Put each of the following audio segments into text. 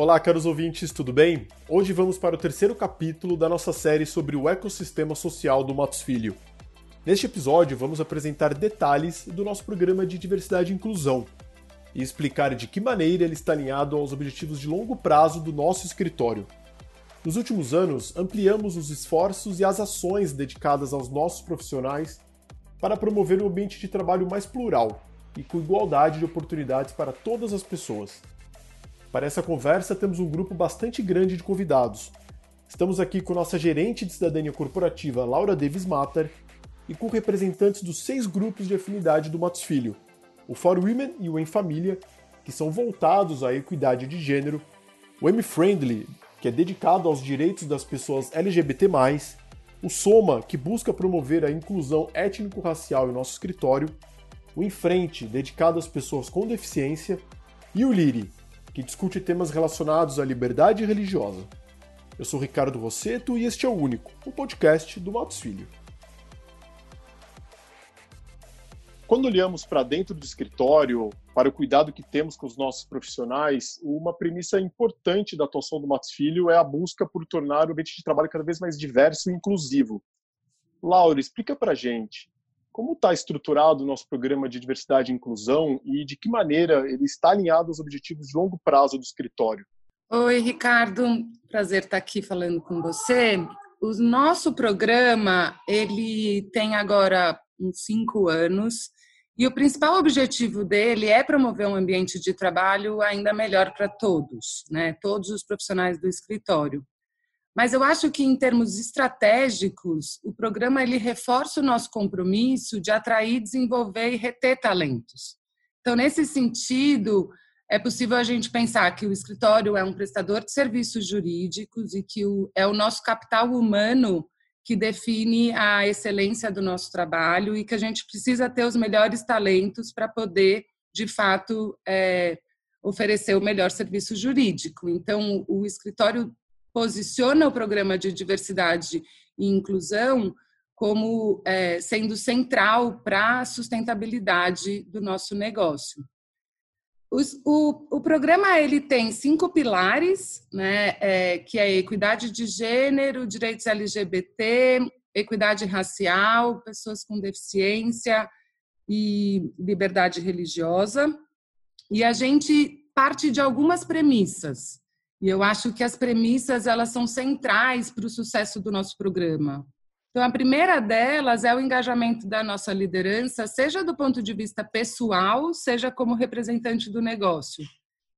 Olá, caros ouvintes, tudo bem? Hoje vamos para o terceiro capítulo da nossa série sobre o ecossistema social do Matos Filho. Neste episódio, vamos apresentar detalhes do nosso programa de diversidade e inclusão e explicar de que maneira ele está alinhado aos objetivos de longo prazo do nosso escritório. Nos últimos anos, ampliamos os esforços e as ações dedicadas aos nossos profissionais para promover um ambiente de trabalho mais plural e com igualdade de oportunidades para todas as pessoas. Para essa conversa, temos um grupo bastante grande de convidados. Estamos aqui com nossa gerente de cidadania corporativa, Laura Davis Matter, e com representantes dos seis grupos de afinidade do Matos Filho, o For Women e o Em Família, que são voltados à equidade de gênero, o M-Friendly, que é dedicado aos direitos das pessoas LGBT+, o Soma, que busca promover a inclusão étnico-racial em nosso escritório, o Em Frente, dedicado às pessoas com deficiência, e o Liri, que discute temas relacionados à liberdade religiosa. Eu sou Ricardo Rosseto e este é o Único, o podcast do Matos Filho. Quando olhamos para dentro do escritório, para o cuidado que temos com os nossos profissionais, uma premissa importante da atuação do Matos Filho é a busca por tornar o ambiente de trabalho cada vez mais diverso e inclusivo. Laura, explica para gente como está estruturado o nosso programa de diversidade e inclusão e de que maneira ele está alinhado aos objetivos de longo prazo do escritório? Oi, Ricardo. Prazer estar aqui falando com você. O nosso programa ele tem agora uns cinco anos e o principal objetivo dele é promover um ambiente de trabalho ainda melhor para todos, né? Todos os profissionais do escritório. Mas eu acho que em termos estratégicos, o programa ele reforça o nosso compromisso de atrair, desenvolver e reter talentos. Então, nesse sentido, é possível a gente pensar que o escritório é um prestador de serviços jurídicos e que o, é o nosso capital humano que define a excelência do nosso trabalho e que a gente precisa ter os melhores talentos para poder, de fato, é, oferecer o melhor serviço jurídico. Então, o escritório posiciona o programa de diversidade e inclusão como é, sendo central para a sustentabilidade do nosso negócio. Os, o, o, programa ele tem cinco pilares, né, é, que é equidade de gênero, direitos LGBT, equidade racial, pessoas com deficiência e liberdade religiosa. E a gente parte de algumas premissas. E eu acho que as premissas elas são centrais para o sucesso do nosso programa. Então, a primeira delas é o engajamento da nossa liderança, seja do ponto de vista pessoal, seja como representante do negócio.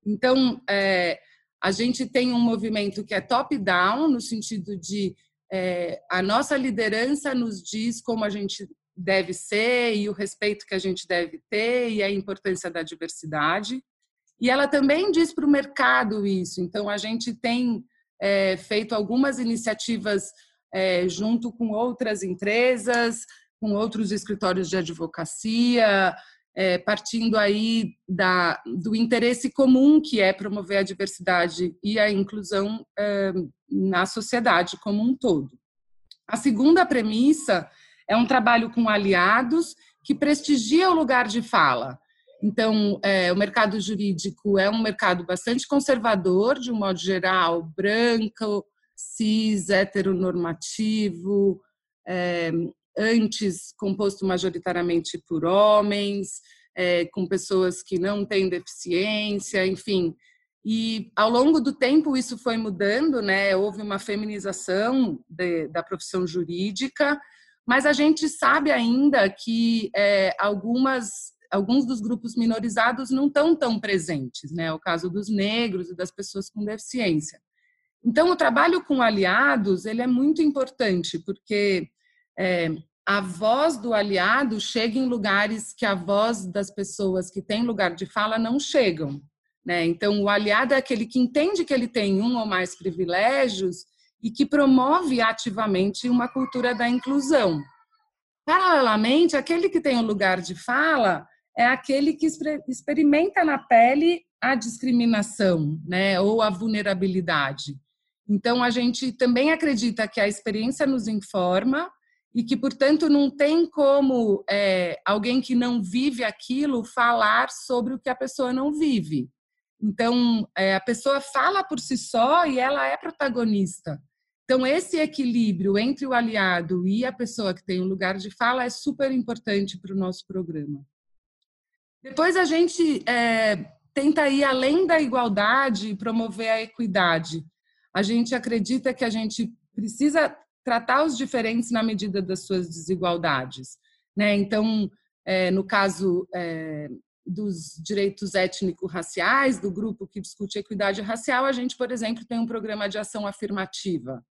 Então, é, a gente tem um movimento que é top-down, no sentido de é, a nossa liderança nos diz como a gente deve ser e o respeito que a gente deve ter e a importância da diversidade. E ela também diz para o mercado isso. Então, a gente tem é, feito algumas iniciativas é, junto com outras empresas, com outros escritórios de advocacia, é, partindo aí da, do interesse comum que é promover a diversidade e a inclusão é, na sociedade como um todo. A segunda premissa é um trabalho com aliados que prestigia o lugar de fala. Então, é, o mercado jurídico é um mercado bastante conservador, de um modo geral, branco, cis, heteronormativo, é, antes composto majoritariamente por homens, é, com pessoas que não têm deficiência, enfim. E ao longo do tempo isso foi mudando, né? Houve uma feminização de, da profissão jurídica, mas a gente sabe ainda que é, algumas alguns dos grupos minorizados não estão tão presentes, né? O caso dos negros e das pessoas com deficiência. Então, o trabalho com aliados ele é muito importante porque é, a voz do aliado chega em lugares que a voz das pessoas que têm lugar de fala não chegam. Né? Então, o aliado é aquele que entende que ele tem um ou mais privilégios e que promove ativamente uma cultura da inclusão. Paralelamente, aquele que tem o lugar de fala é aquele que experimenta na pele a discriminação, né, ou a vulnerabilidade. Então, a gente também acredita que a experiência nos informa e que, portanto, não tem como é, alguém que não vive aquilo falar sobre o que a pessoa não vive. Então, é, a pessoa fala por si só e ela é protagonista. Então, esse equilíbrio entre o aliado e a pessoa que tem um lugar de fala é super importante para o nosso programa. Depois, a gente é, tenta ir além da igualdade e promover a equidade. A gente acredita que a gente precisa tratar os diferentes na medida das suas desigualdades. Né? Então, é, no caso é, dos direitos étnico-raciais, do grupo que discute equidade racial, a gente, por exemplo, tem um programa de ação afirmativa.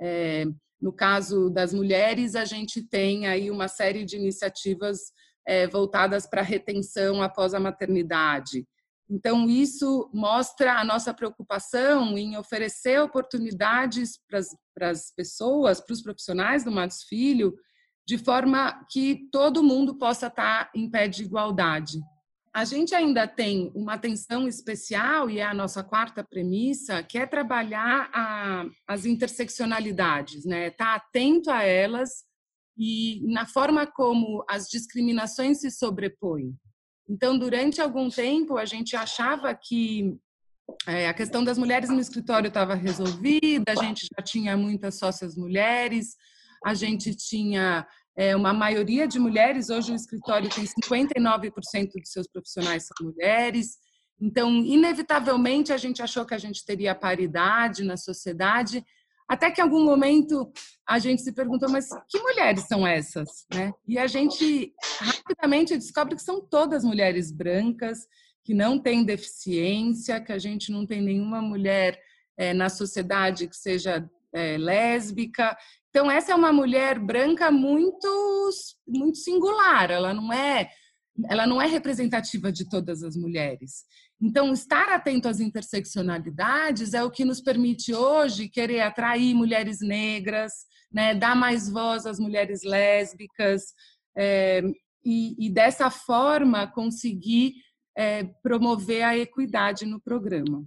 É, no caso das mulheres, a gente tem aí uma série de iniciativas é, voltadas para retenção após a maternidade. Então, isso mostra a nossa preocupação em oferecer oportunidades para as pessoas, para os profissionais do Matos Filho, de forma que todo mundo possa estar em pé de igualdade. A gente ainda tem uma atenção especial, e é a nossa quarta premissa, que é trabalhar a, as interseccionalidades, né? estar tá atento a elas e na forma como as discriminações se sobrepõem. Então, durante algum tempo, a gente achava que é, a questão das mulheres no escritório estava resolvida, a gente já tinha muitas sócias mulheres, a gente tinha é, uma maioria de mulheres, hoje o escritório tem 59% dos seus profissionais são mulheres, então, inevitavelmente, a gente achou que a gente teria paridade na sociedade, até que em algum momento a gente se perguntou, mas que mulheres são essas? Né? E a gente rapidamente descobre que são todas mulheres brancas, que não têm deficiência, que a gente não tem nenhuma mulher é, na sociedade que seja é, lésbica. Então, essa é uma mulher branca muito, muito singular, ela não é ela não é representativa de todas as mulheres. Então, estar atento às interseccionalidades é o que nos permite hoje querer atrair mulheres negras, né, dar mais voz às mulheres lésbicas é, e, e, dessa forma conseguir é, promover a equidade no programa.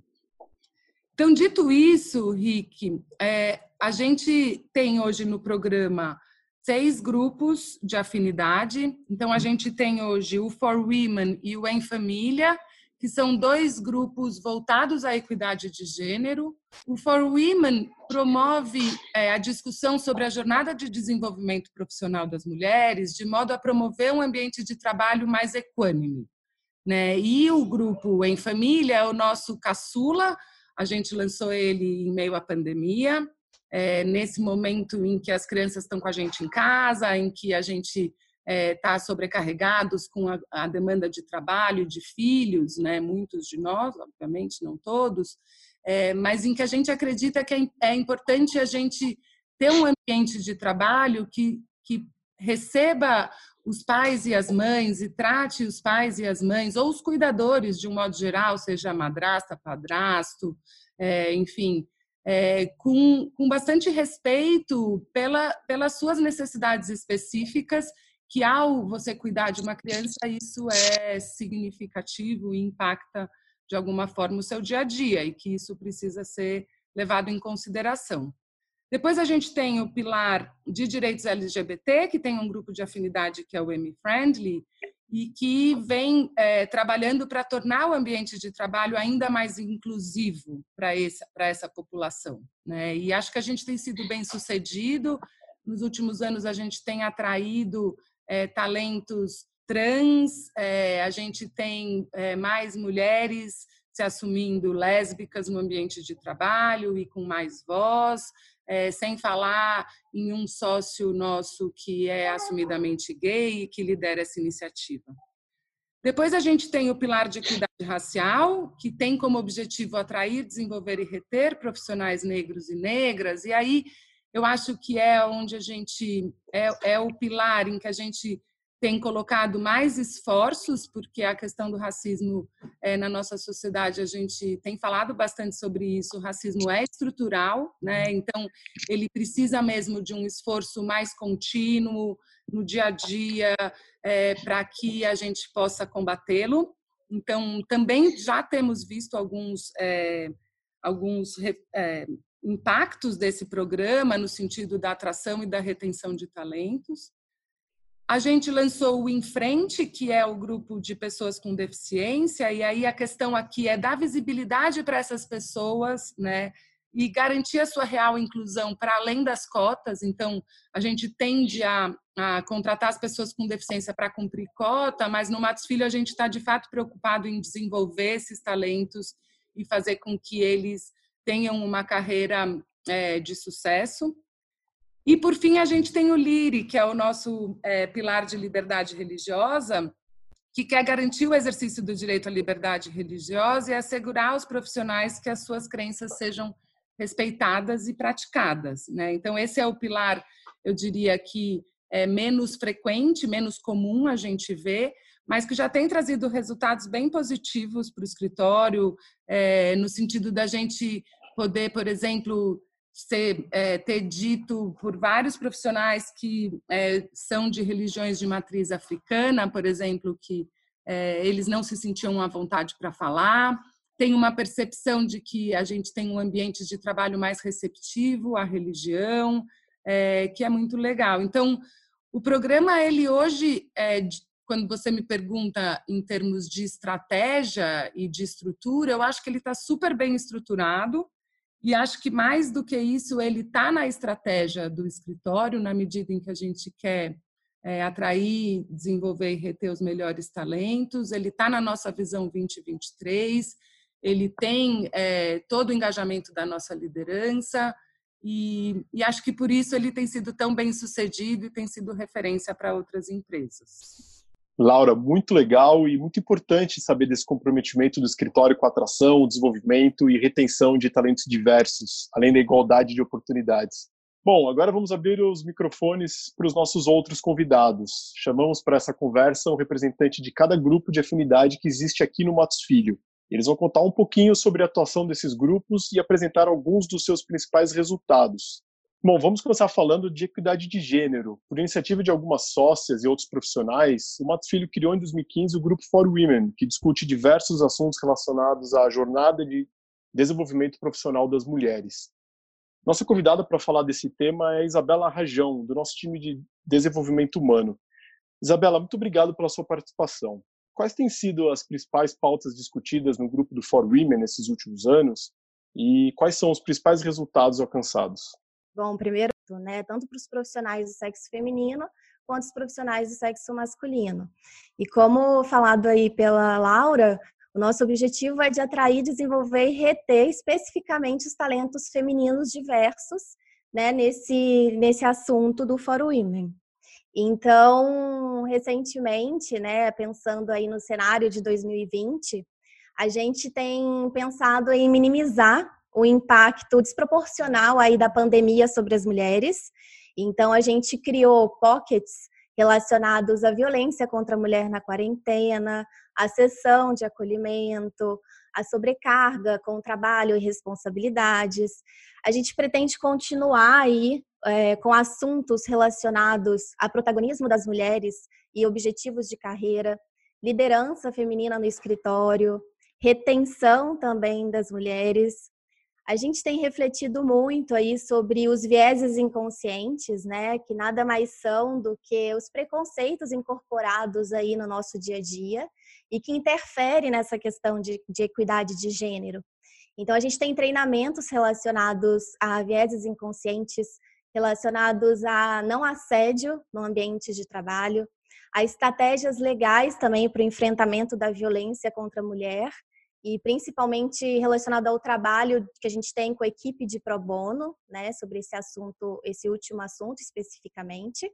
Então, dito isso, Rick, é, a gente tem hoje no programa seis grupos de afinidade. Então, a gente tem hoje o For Women e o Em Família, que são dois grupos voltados à equidade de gênero. O For Women promove é, a discussão sobre a jornada de desenvolvimento profissional das mulheres, de modo a promover um ambiente de trabalho mais equânime. Né? E o grupo Em Família é o nosso caçula, a gente lançou ele em meio à pandemia, é, nesse momento em que as crianças estão com a gente em casa, em que a gente está é, sobrecarregados com a, a, demanda de trabalho, de filhos, né? muitos de nós, obviamente, não todos, é, mas em que a gente acredita que é, é importante a gente ter um ambiente de trabalho que, que receba os pais e as mães e trate os pais e as mães, ou os cuidadores de um modo geral, seja madrasta, padrasto, é, enfim, é, com, com bastante respeito pela, pelas suas necessidades específicas que ao você cuidar de uma criança, isso é significativo e impacta de alguma forma o seu dia a dia e que isso precisa ser levado em consideração. Depois a gente tem o pilar de direitos LGBT, que tem um grupo de afinidade que é o M-Friendly, e que vem é, trabalhando para tornar o ambiente de trabalho ainda mais inclusivo para essa, essa população. Né? E acho que a gente tem sido bem sucedido. Nos últimos anos, a gente tem atraído é, talentos trans, é, a gente tem é, mais mulheres se assumindo lésbicas no ambiente de trabalho e com mais voz, é, sem falar em um sócio nosso que é assumidamente gay e que lidera essa iniciativa. Depois a gente tem o pilar de equidade racial, que tem como objetivo atrair, desenvolver e reter profissionais negros e negras, e aí eu acho que é onde a gente é, é o pilar em que a gente tem colocado mais esforços, porque a questão do racismo é, na nossa sociedade, a gente tem falado bastante sobre isso, o racismo é estrutural, né? então ele precisa mesmo de um esforço mais contínuo no dia a dia é, para que a gente possa combatê-lo. Então, também já temos visto alguns, é, alguns é, impactos desse programa no sentido da atração e da retenção de talentos. a gente lançou o Em Frente, que é o grupo de pessoas com deficiência, e aí a questão aqui é dar visibilidade para essas pessoas, né? E garantir a sua real inclusão para além das cotas. Então, a gente tende a, a contratar as pessoas com deficiência para cumprir cota, mas no Matos Filho a gente está de fato preocupado em desenvolver esses talentos e fazer com que eles tenham uma carreira é, de sucesso. E, por fim, a gente tem o LIRI, que é o nosso é, pilar de liberdade religiosa, que quer garantir o exercício do direito à liberdade religiosa e assegurar aos profissionais que as suas crenças sejam respeitadas e praticadas. Né? Então, esse é o pilar, eu diria que é menos frequente, menos comum a gente ver, mas que já tem trazido resultados bem positivos para o escritório, é, no sentido da gente poder, por exemplo, ser, é, ter dito por vários profissionais que é, são de religiões de matriz africana, por exemplo, que é, eles não se sentiam à vontade para falar. Tem uma percepção de que a gente tem um ambiente de trabalho mais receptivo à religião, é, que é muito legal. Então, o programa, ele hoje, é, quando você me pergunta em termos de estratégia e de estrutura, eu acho que ele está super bem estruturado. E acho que mais do que isso, ele está na estratégia do escritório, na medida em que a gente quer é, atrair, desenvolver e reter os melhores talentos. Ele está na nossa visão 2023, ele tem é, todo o engajamento da nossa liderança, e, e acho que por isso ele tem sido tão bem sucedido e tem sido referência para outras empresas. Laura, muito legal e muito importante saber desse comprometimento do escritório com a atração, desenvolvimento e retenção de talentos diversos, além da igualdade de oportunidades. Bom, agora vamos abrir os microfones para os nossos outros convidados. Chamamos para essa conversa um representante de cada grupo de afinidade que existe aqui no Matos Filho. Eles vão contar um pouquinho sobre a atuação desses grupos e apresentar alguns dos seus principais resultados. Bom, vamos começar falando de equidade de gênero. Por iniciativa de algumas sócias e outros profissionais, o Matos Filho criou em 2015 o Grupo For Women, que discute diversos assuntos relacionados à jornada de desenvolvimento profissional das mulheres. Nossa convidada para falar desse tema é Isabela Rajão, do nosso time de desenvolvimento humano. Isabela, muito obrigado pela sua participação. Quais têm sido as principais pautas discutidas no grupo do For Women nesses últimos anos e quais são os principais resultados alcançados? Bom, primeiro, né, tanto para os profissionais do sexo feminino quanto os profissionais do sexo masculino. E como falado aí pela Laura, o nosso objetivo é de atrair, desenvolver e reter especificamente os talentos femininos diversos né, nesse, nesse assunto do Fórum Women. Então, recentemente, né, pensando aí no cenário de 2020, a gente tem pensado em minimizar o impacto desproporcional aí da pandemia sobre as mulheres. Então a gente criou pockets relacionados à violência contra a mulher na quarentena, a sessão de acolhimento, a sobrecarga com trabalho e responsabilidades. A gente pretende continuar aí é, com assuntos relacionados a protagonismo das mulheres e objetivos de carreira, liderança feminina no escritório, retenção também das mulheres, a gente tem refletido muito aí sobre os vieses inconscientes, né, que nada mais são do que os preconceitos incorporados aí no nosso dia a dia e que interferem nessa questão de, de equidade de gênero. Então, a gente tem treinamentos relacionados a vieses inconscientes, relacionados a não assédio no ambiente de trabalho, a estratégias legais também para o enfrentamento da violência contra a mulher e principalmente relacionado ao trabalho que a gente tem com a equipe de pro bono, né, sobre esse assunto, esse último assunto especificamente.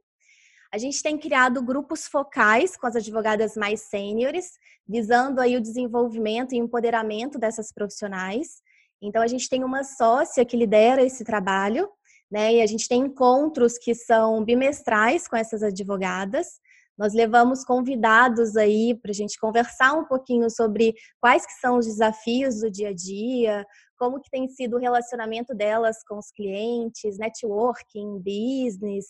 A gente tem criado grupos focais com as advogadas mais sêniores, visando aí o desenvolvimento e empoderamento dessas profissionais. Então a gente tem uma sócia que lidera esse trabalho, né? E a gente tem encontros que são bimestrais com essas advogadas nós levamos convidados aí para a gente conversar um pouquinho sobre quais que são os desafios do dia a dia, como que tem sido o relacionamento delas com os clientes, networking, business,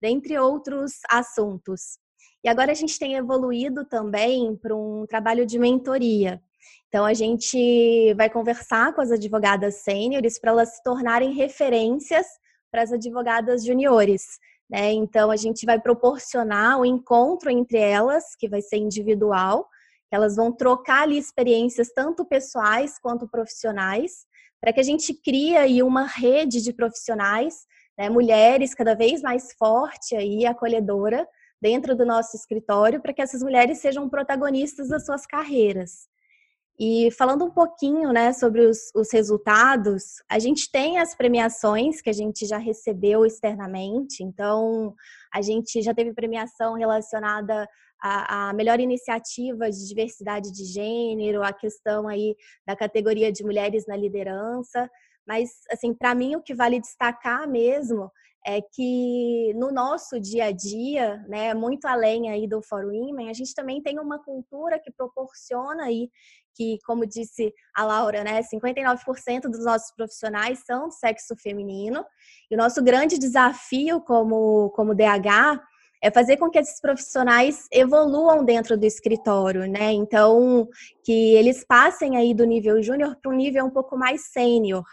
dentre outros assuntos. E agora a gente tem evoluído também para um trabalho de mentoria. Então a gente vai conversar com as advogadas sêniores para elas se tornarem referências para as advogadas juniores Né? Então, a gente vai proporcionar o encontro entre elas, que vai ser individual, elas vão trocar ali experiências tanto pessoais quanto profissionais, para que a gente crie aí uma rede de profissionais, né, mulheres cada vez mais forte e acolhedora dentro do nosso escritório, para que essas mulheres sejam protagonistas das suas carreiras. E falando um pouquinho né, sobre os, os, resultados, a gente tem as premiações que a gente já recebeu externamente. Então, a gente já teve premiação relacionada à, à melhor iniciativa de diversidade de gênero, a questão aí da categoria de mulheres na liderança. Mas, assim, para mim, o que vale destacar mesmo é que no nosso dia a dia, né, muito além aí do For Women, a gente também tem uma cultura que proporciona aí que, como disse a Laura, né, 59% dos nossos profissionais são do sexo feminino. E o nosso grande desafio como, como DH é fazer com que esses profissionais evoluam dentro do escritório, né? Então, que eles passem aí do nível júnior para um nível um pouco mais sênior.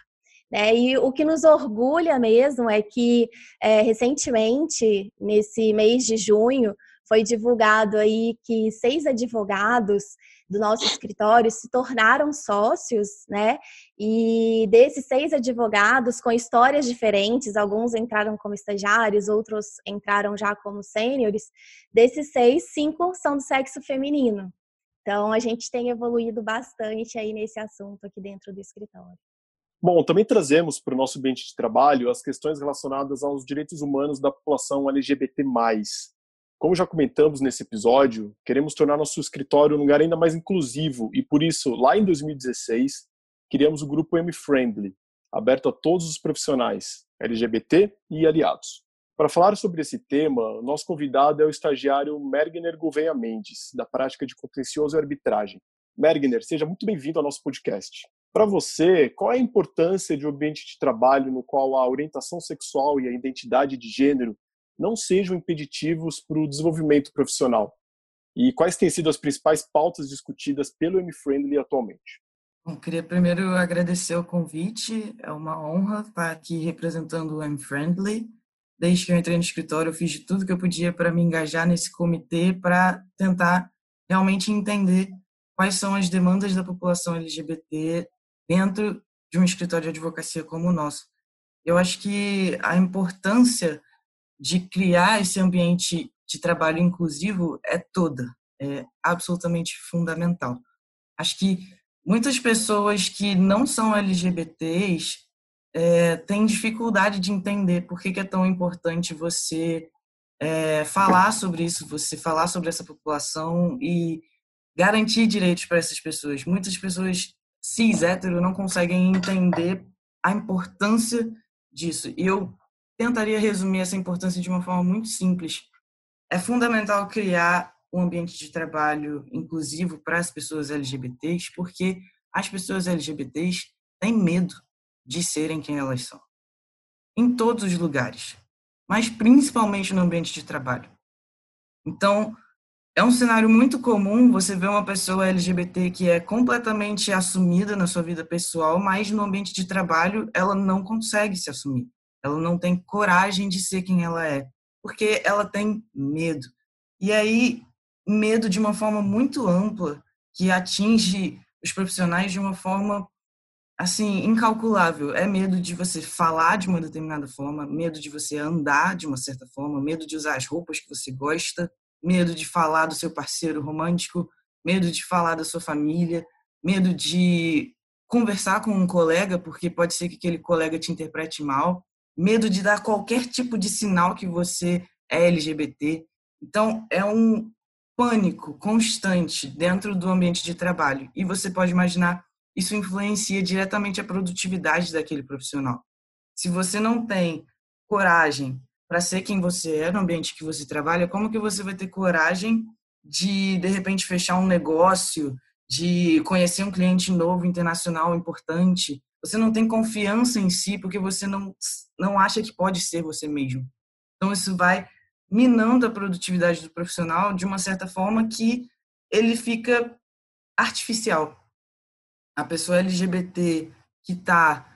Né? E o que nos orgulha mesmo é que é, recentemente, nesse mês de junho, foi divulgado aí que seis advogados do nosso escritório se tornaram sócios, né? E desses seis advogados com histórias diferentes, alguns entraram como estagiários, outros entraram já como sêniores. Desses seis, cinco são do sexo feminino. Então a gente tem evoluído bastante aí nesse assunto aqui dentro do escritório. Bom, também trazemos para o nosso ambiente de trabalho as questões relacionadas aos direitos humanos da população LGBT+. Como já comentamos nesse episódio, queremos tornar nosso escritório um lugar ainda mais inclusivo e por isso, lá em 2016, criamos o grupo M-Friendly, aberto a todos os profissionais LGBT e aliados. Para falar sobre esse tema, nosso convidado é o estagiário Mergner Gouveia Mendes, da prática de contencioso e arbitragem. Mergner, seja muito bem-vindo ao nosso podcast. Para você, qual é a importância de um ambiente de trabalho no qual a orientação sexual e a identidade de gênero não sejam impeditivos para o desenvolvimento profissional? E quais têm sido as principais pautas discutidas pelo M-Friendly atualmente? Bom, queria primeiro agradecer o convite, é uma honra estar aqui representando o M-Friendly. Desde que eu entrei no escritório, eu fiz de tudo que eu podia para me engajar nesse comitê, para tentar realmente entender quais são as demandas da população LGBT dentro de um escritório de advocacia como o nosso. Eu acho que a importância de criar esse ambiente de trabalho inclusivo é toda, é absolutamente fundamental. Acho que muitas pessoas que não são LGBTs é, têm dificuldade de entender por que, que é tão importante você é, falar sobre isso, você falar sobre essa população e garantir direitos para essas pessoas. Muitas pessoas cis hétero não conseguem entender a importância disso. E eu tentaria resumir essa importância de uma forma muito simples. É fundamental criar um ambiente de trabalho inclusivo para as pessoas LGBTs, porque as pessoas LGBTs têm medo de serem quem elas são. Em todos os lugares, mas principalmente no ambiente de trabalho. Então, é um cenário muito comum você ver uma pessoa LGBT que é completamente assumida na sua vida pessoal, mas no ambiente de trabalho ela não consegue se assumir. Ela não tem coragem de ser quem ela é, porque ela tem medo. E aí, medo de uma forma muito ampla, que atinge os profissionais de uma forma assim incalculável. É medo de você falar de uma determinada forma, medo de você andar de uma certa forma, medo de usar as roupas que você gosta, medo de falar do seu parceiro romântico, medo de falar da sua família, medo de conversar com um colega, porque pode ser que aquele colega te interprete mal medo de dar qualquer tipo de sinal que você é LGBT. Então, é um pânico constante dentro do ambiente de trabalho. E você pode imaginar, isso influencia diretamente a produtividade daquele profissional. Se você não tem coragem para ser quem você é no ambiente que você trabalha, como que você vai ter coragem de de repente fechar um negócio, de conhecer um cliente novo internacional importante, você não tem confiança em si porque você não, não acha que pode ser você mesmo. Então, isso vai minando a produtividade do profissional de uma certa forma que ele fica artificial. A pessoa LGBT que está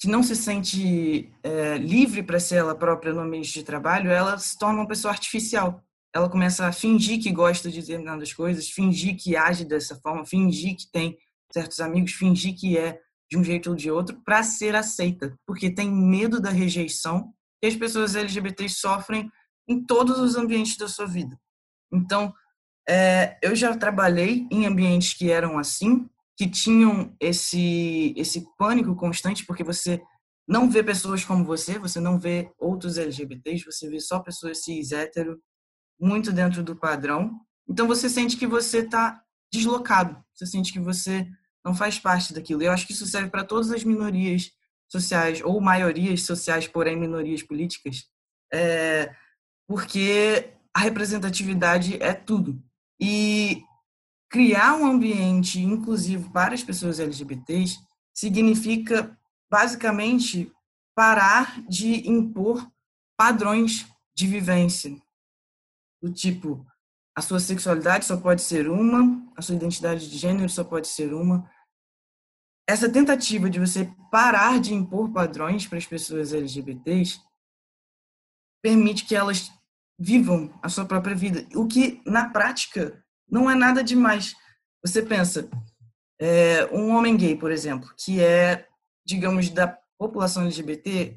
que não se sente é, livre para ser ela própria no ambiente de trabalho, ela se torna uma pessoa artificial. Ela começa a fingir que gosta de determinadas coisas, fingir que age dessa forma, fingir que tem certos amigos, fingir que é de um jeito ou de outro para ser aceita, porque tem medo da rejeição que as pessoas LGBTs sofrem em todos os ambientes da sua vida. Então, é, eu já trabalhei em ambientes que eram assim, que tinham esse esse pânico constante, porque você não vê pessoas como você, você não vê outros LGBTs, você vê só pessoas cis hétero, muito dentro do padrão. Então você sente que você está deslocado, você sente que você não faz parte daquilo. Eu acho que isso serve para todas as minorias sociais, ou maiorias sociais, porém minorias políticas, é, porque a representatividade é tudo. E criar um ambiente inclusivo para as pessoas LGBTs significa, basicamente, parar de impor padrões de vivência. Do tipo, a sua sexualidade só pode ser uma, a sua identidade de gênero só pode ser uma. Essa tentativa de você parar de impor padrões para as pessoas LGBTs permite que elas vivam a sua própria vida, o que na prática não é nada demais. Você pensa, é, um homem gay, por exemplo, que é, digamos, da população LGBT,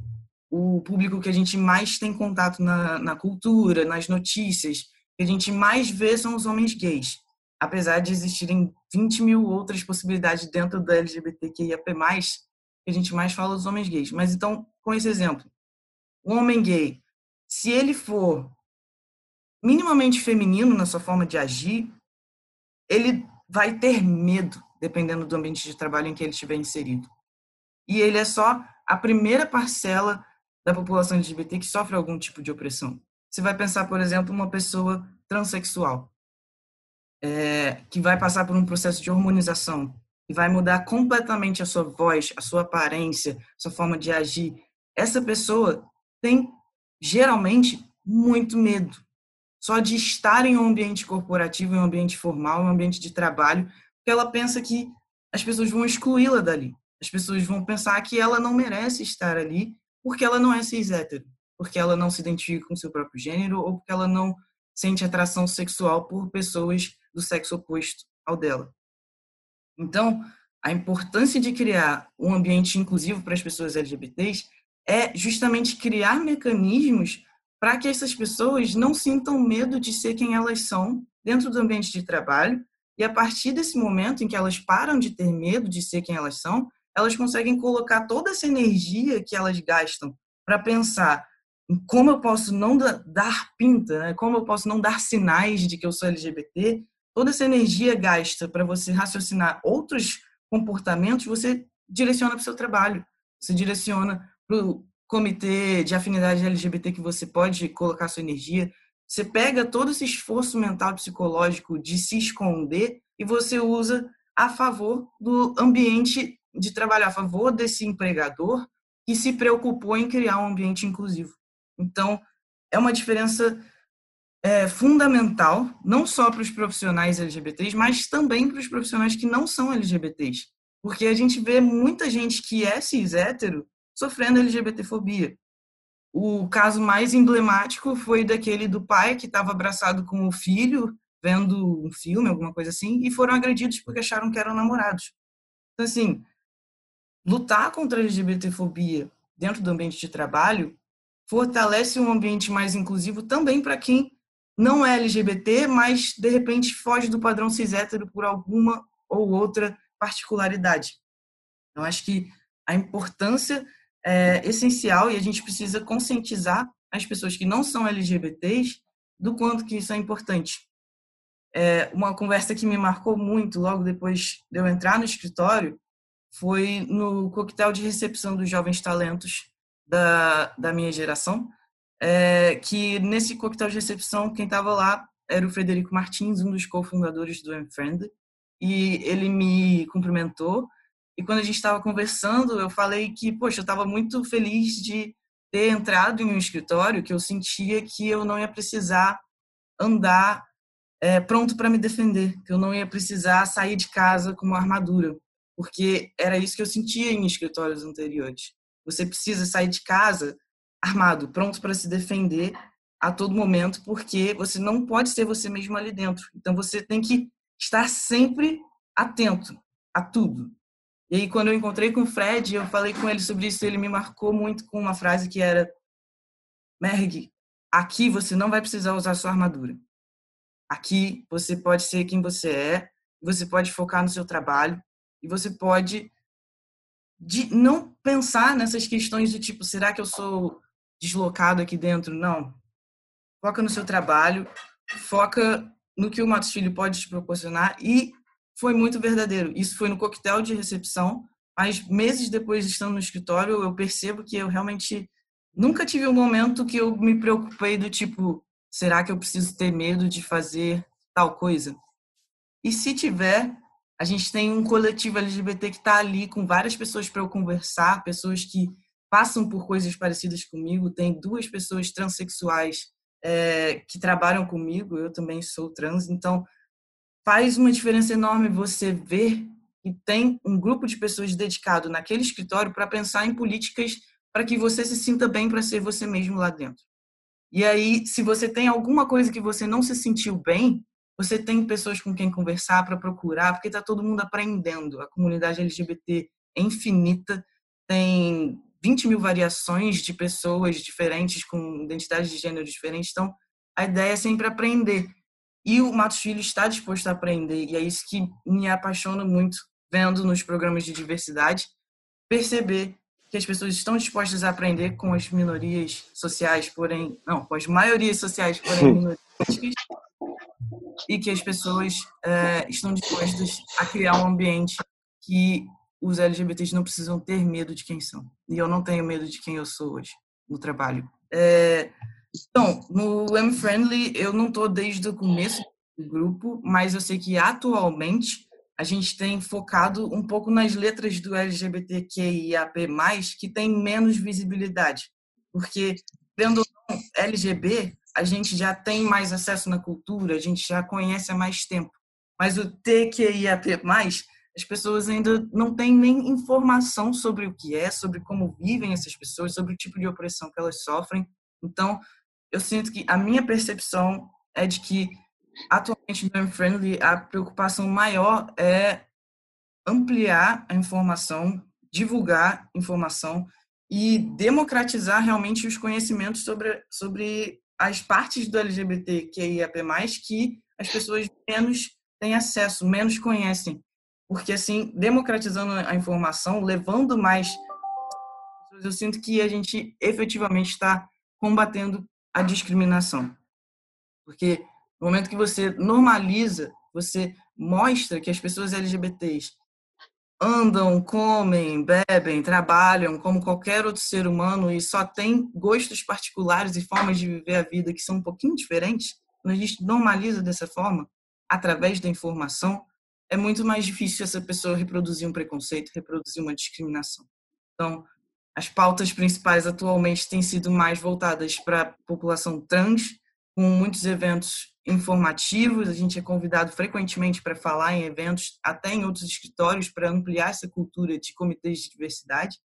o público que a gente mais tem contato na, na cultura, nas notícias, que a gente mais vê são os homens gays. Apesar de existirem 20 mil outras possibilidades dentro da LGBTQIAP+, que a gente mais fala dos homens gays. Mas então, com esse exemplo, um homem gay, se ele for minimamente feminino na sua forma de agir, ele vai ter medo, dependendo do ambiente de trabalho em que ele estiver inserido. E ele é só a primeira parcela da população LGBT que sofre algum tipo de opressão. Você vai pensar, por exemplo, uma pessoa transexual, é, que vai passar por um processo de hormonização, que vai mudar completamente a sua voz, a sua aparência, a sua forma de agir. Essa pessoa tem, geralmente, muito medo só de estar em um ambiente corporativo, em um ambiente formal, em um ambiente de trabalho, porque ela pensa que as pessoas vão excluí-la dali. As pessoas vão pensar que ela não merece estar ali porque ela não é cis hétero, porque ela não se identifica com seu próprio gênero ou porque ela não sente atração sexual por pessoas do sexo oposto ao dela. Então, a importância de criar um ambiente inclusivo para as pessoas LGBTs é justamente criar mecanismos para que essas pessoas não sintam medo de ser quem elas são dentro do ambiente de trabalho e a partir desse momento em que elas param de ter medo de ser quem elas são, elas conseguem colocar toda essa energia que elas gastam para pensar em como eu posso não dar pinta, né? como eu posso não dar sinais de que eu sou LGBT, toda essa energia gasta para você raciocinar outros comportamentos, você direciona para o seu trabalho, você direciona para comitê de afinidade LGBT que você pode colocar sua energia. Você pega todo esse esforço mental psicológico de se esconder e você usa a favor do ambiente de trabalho, a favor desse empregador que se preocupou em criar um ambiente inclusivo. Então, é uma diferença é, fundamental, não só para os profissionais LGBTs, mas também para os profissionais que não são LGBTs. Porque a gente vê muita gente que é cis hétero sofrendo LGBTfobia. O caso mais emblemático foi daquele do pai que estava abraçado com o filho, vendo um filme, alguma coisa assim, e foram agredidos porque acharam que eram namorados. Então, assim, lutar contra a LGBTfobia dentro do ambiente de trabalho fortalece um ambiente mais inclusivo também para quem não é LGBT, mas de repente foge do padrão cis hétero por alguma ou outra particularidade. Então, acho que a importância é essencial e a gente precisa conscientizar as pessoas que não são LGBTs do quanto que isso é importante. É, uma conversa que me marcou muito logo depois de eu entrar no escritório foi no coquetel de recepção dos jovens talentos da, da minha geração, é, que nesse coquetel de recepção quem estava lá era o Frederico Martins, um dos cofundadores do Unfriend, e ele me cumprimentou e quando a gente estava conversando, eu falei que, poxa, eu estava muito feliz de ter entrado em um escritório que eu sentia que eu não ia precisar andar é, pronto para me defender, que eu não ia precisar sair de casa com uma armadura, porque era isso que eu sentia em escritórios anteriores. Você precisa sair de casa armado, pronto para se defender a todo momento, porque você não pode ser você mesmo ali dentro. Então você tem que estar sempre atento a tudo. E aí quando eu encontrei com o Fred, eu falei com ele sobre isso, ele me marcou muito com uma frase que era Merg, aqui você não vai precisar usar sua armadura. Aqui você pode ser quem você é, você pode focar no seu trabalho e você pode de não pensar nessas questões do tipo, será que eu sou deslocado aqui dentro? Não. Foca no seu trabalho, foca no que o Matos Filho pode te proporcionar e foi muito verdadeiro. Isso foi no coquetel de recepção, mas meses depois de estando no escritório, eu percebo que eu realmente nunca tive um momento que eu me preocupei do tipo, será que eu preciso ter medo de fazer tal coisa? E se tiver, a gente tem um coletivo LGBT que está ali com várias pessoas para eu conversar, pessoas que passam por coisas parecidas comigo. Tem duas pessoas transexuais é, que trabalham comigo, eu também sou trans, então faz uma diferença enorme você ver que tem um grupo de pessoas dedicado naquele escritório para pensar em políticas para que você se sinta bem para ser você mesmo lá dentro. E aí, se você tem alguma coisa que você não se sentiu bem, você tem pessoas com quem conversar para procurar, porque está todo mundo aprendendo. A comunidade LGBT é infinita, tem 20 mil variações de pessoas diferentes, com identidades de gênero diferentes. Então, a ideia é sempre aprender. E o Matos Filho está disposto a aprender, e é isso que me apaixona muito, vendo nos programas de diversidade, perceber que as pessoas estão dispostas a aprender com as minorias sociais, porém, não, com as maiorias sociais, porém minorias, e que as pessoas é, estão dispostas a criar um ambiente que os LGBTs não precisam ter medo de quem são. E eu não tenho medo de quem eu sou hoje no trabalho. É, então, no M-Friendly, eu não estou desde o começo do grupo, mas eu sei que atualmente a gente tem focado um pouco nas letras do LGBTQIAP+, que tem menos visibilidade. Porque, vendo LGB, a gente já tem mais acesso na cultura, a gente já conhece há mais tempo. Mas o TQIAP+, as pessoas ainda não têm nem informação sobre o que é, sobre como vivem essas pessoas, sobre o tipo de opressão que elas sofrem. Então, eu sinto que a minha percepção é de que atualmente no Friendly a preocupação maior é ampliar a informação, divulgar informação e democratizar realmente os conhecimentos sobre, sobre as partes do LGBTQIAP+, que as pessoas menos têm acesso, menos conhecem porque assim, democratizando a informação, levando mais eu sinto que a gente efetivamente está combatendo a discriminação. Porque no momento que você normaliza, você mostra que as pessoas LGBTs andam, comem, bebem, trabalham como qualquer outro ser humano e só tem gostos particulares e formas de viver a vida que são um pouquinho diferentes, quando a gente normaliza dessa forma, através da informação, é muito mais difícil essa pessoa reproduzir um preconceito, reproduzir uma discriminação. Então, as pautas principais atualmente têm sido mais voltadas para a população trans, com muitos eventos informativos. A gente é convidado frequentemente para falar em eventos, até em outros escritórios, para ampliar essa cultura de comitês de diversidade.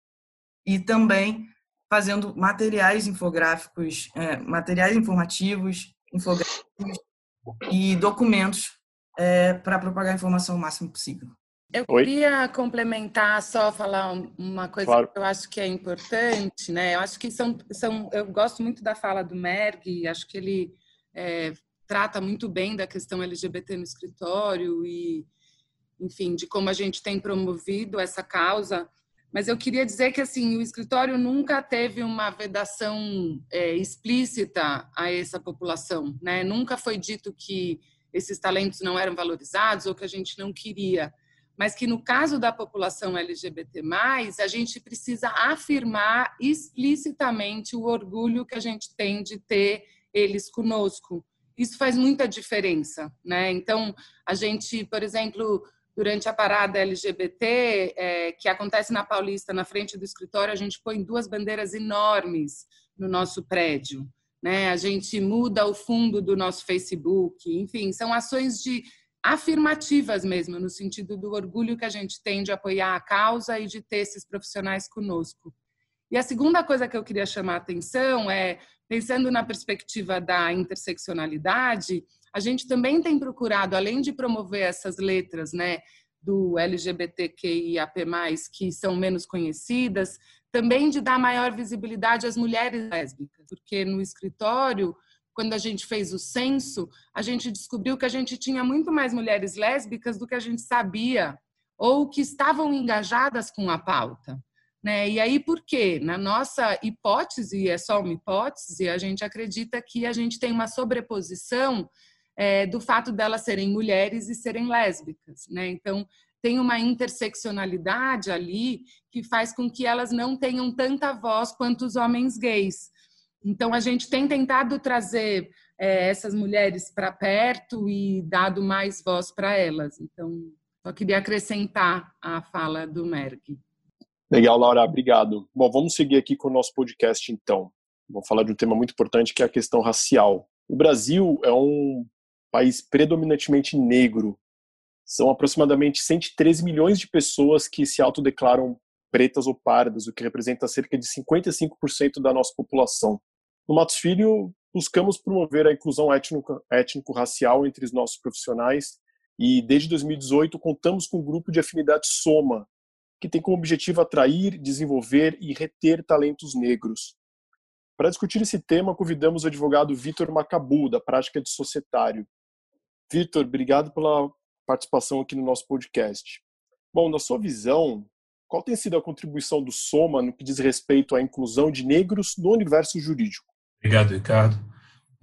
E também fazendo materiais infográficos, é, materiais informativos, infográficos e documentos é, para propagar a informação o máximo possível. Eu Oi? queria complementar, só falar uma coisa claro. que eu acho que é importante, né? Eu acho que são, são eu gosto muito da fala do Merg, acho que ele é, trata muito bem da questão LGBT no escritório e, enfim, de como a gente tem promovido essa causa. Mas eu queria dizer que assim o escritório nunca teve uma vedação é, explícita a essa população, né? Nunca foi dito que esses talentos não eram valorizados ou que a gente não queria, mas que no caso da população LGBT+, a gente precisa afirmar explicitamente o orgulho que a gente tem de ter eles conosco. Isso faz muita diferença, né? Então, a gente, por exemplo, durante a parada LGBT, é, que acontece na Paulista, na frente do escritório, a gente põe duas bandeiras enormes no nosso prédio né? A gente muda o fundo do nosso Facebook, enfim, são ações de afirmativas mesmo, no sentido do orgulho que a gente tem de apoiar a causa e de ter esses profissionais conosco. E a segunda coisa que eu queria chamar a atenção é, pensando na perspectiva da interseccionalidade, a gente também tem procurado, além de promover essas letras, né, do LGBTQIAP+, que são menos conhecidas, também de dar maior visibilidade às mulheres lésbicas, porque no escritório, quando a gente fez o censo, a gente descobriu que a gente tinha muito mais mulheres lésbicas do que a gente sabia ou que estavam engajadas com a pauta. Né? E aí, por quê? Na nossa hipótese, é só uma hipótese, a gente acredita que a gente tem uma sobreposição é, do fato delas serem mulheres e serem lésbicas. Né? Então, tem uma interseccionalidade ali que faz com que elas não tenham tanta voz quanto os homens gays. Então, a gente tem tentado trazer é, essas mulheres para perto e dado mais voz para elas. Então, só queria acrescentar a fala do Merck. Legal, Laura, obrigado. Bom, vamos seguir aqui com o nosso podcast então. Vamos falar de um tema muito importante que é a questão racial. O Brasil é um país predominantemente negro. São aproximadamente 113 milhões de pessoas que se autodeclaram pretas ou pardas, o que representa cerca de 55% da nossa população. No Matos Filho, buscamos promover a inclusão étnico-racial entre os nossos profissionais e, desde 2018, contamos com o grupo de afinidade Soma, que tem como objetivo atrair, desenvolver e reter talentos negros. Para discutir esse tema, convidamos o advogado Vitor Macabu, da prática de societário. Vitor, obrigado pela participação aqui no nosso podcast. Bom, na sua visão, qual tem sido a contribuição do Soma no que diz respeito à inclusão de negros no universo jurídico? Obrigado, Ricardo.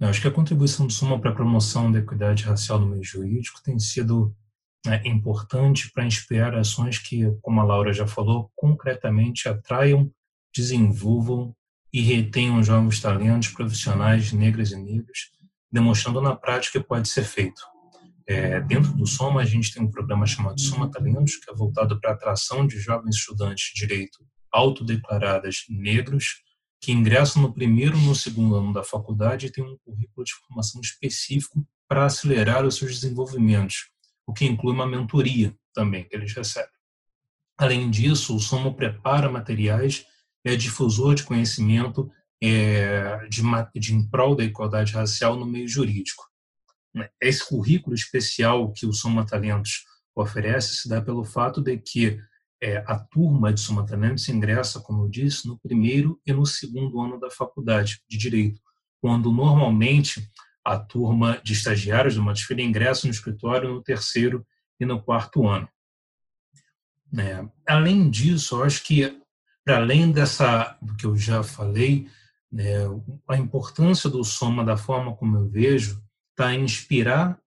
Eu acho que a contribuição do Soma para a promoção da equidade racial no meio jurídico tem sido é importante para inspirar ações que, como a Laura já falou, concretamente atraiam, desenvolvam e retenham jovens talentos profissionais negras e negros, demonstrando na prática que pode ser feito. É, dentro do Soma, a gente tem um programa chamado Soma Talentos, que é voltado para a atração de jovens estudantes de direito autodeclaradas negros, que ingressam no primeiro ou no segundo ano da faculdade e têm um currículo de formação específico para acelerar os seus desenvolvimentos, o que inclui uma mentoria também que eles recebem. Além disso, o Somo prepara materiais é difusor de conhecimento é, de, de em prol da igualdade racial no meio jurídico. Esse currículo especial que o Soma Talentos oferece se dá pelo fato de que é, a turma de Soma Talentos ingressa, como eu disse, no primeiro e no segundo ano da faculdade de Direito, quando normalmente a turma de estagiários do Matisfilha ingressa no escritório no terceiro e no quarto ano. É, além disso, eu acho que, para além dessa, do que eu já falei, né, a importância do Soma, da forma como eu vejo, está inspirar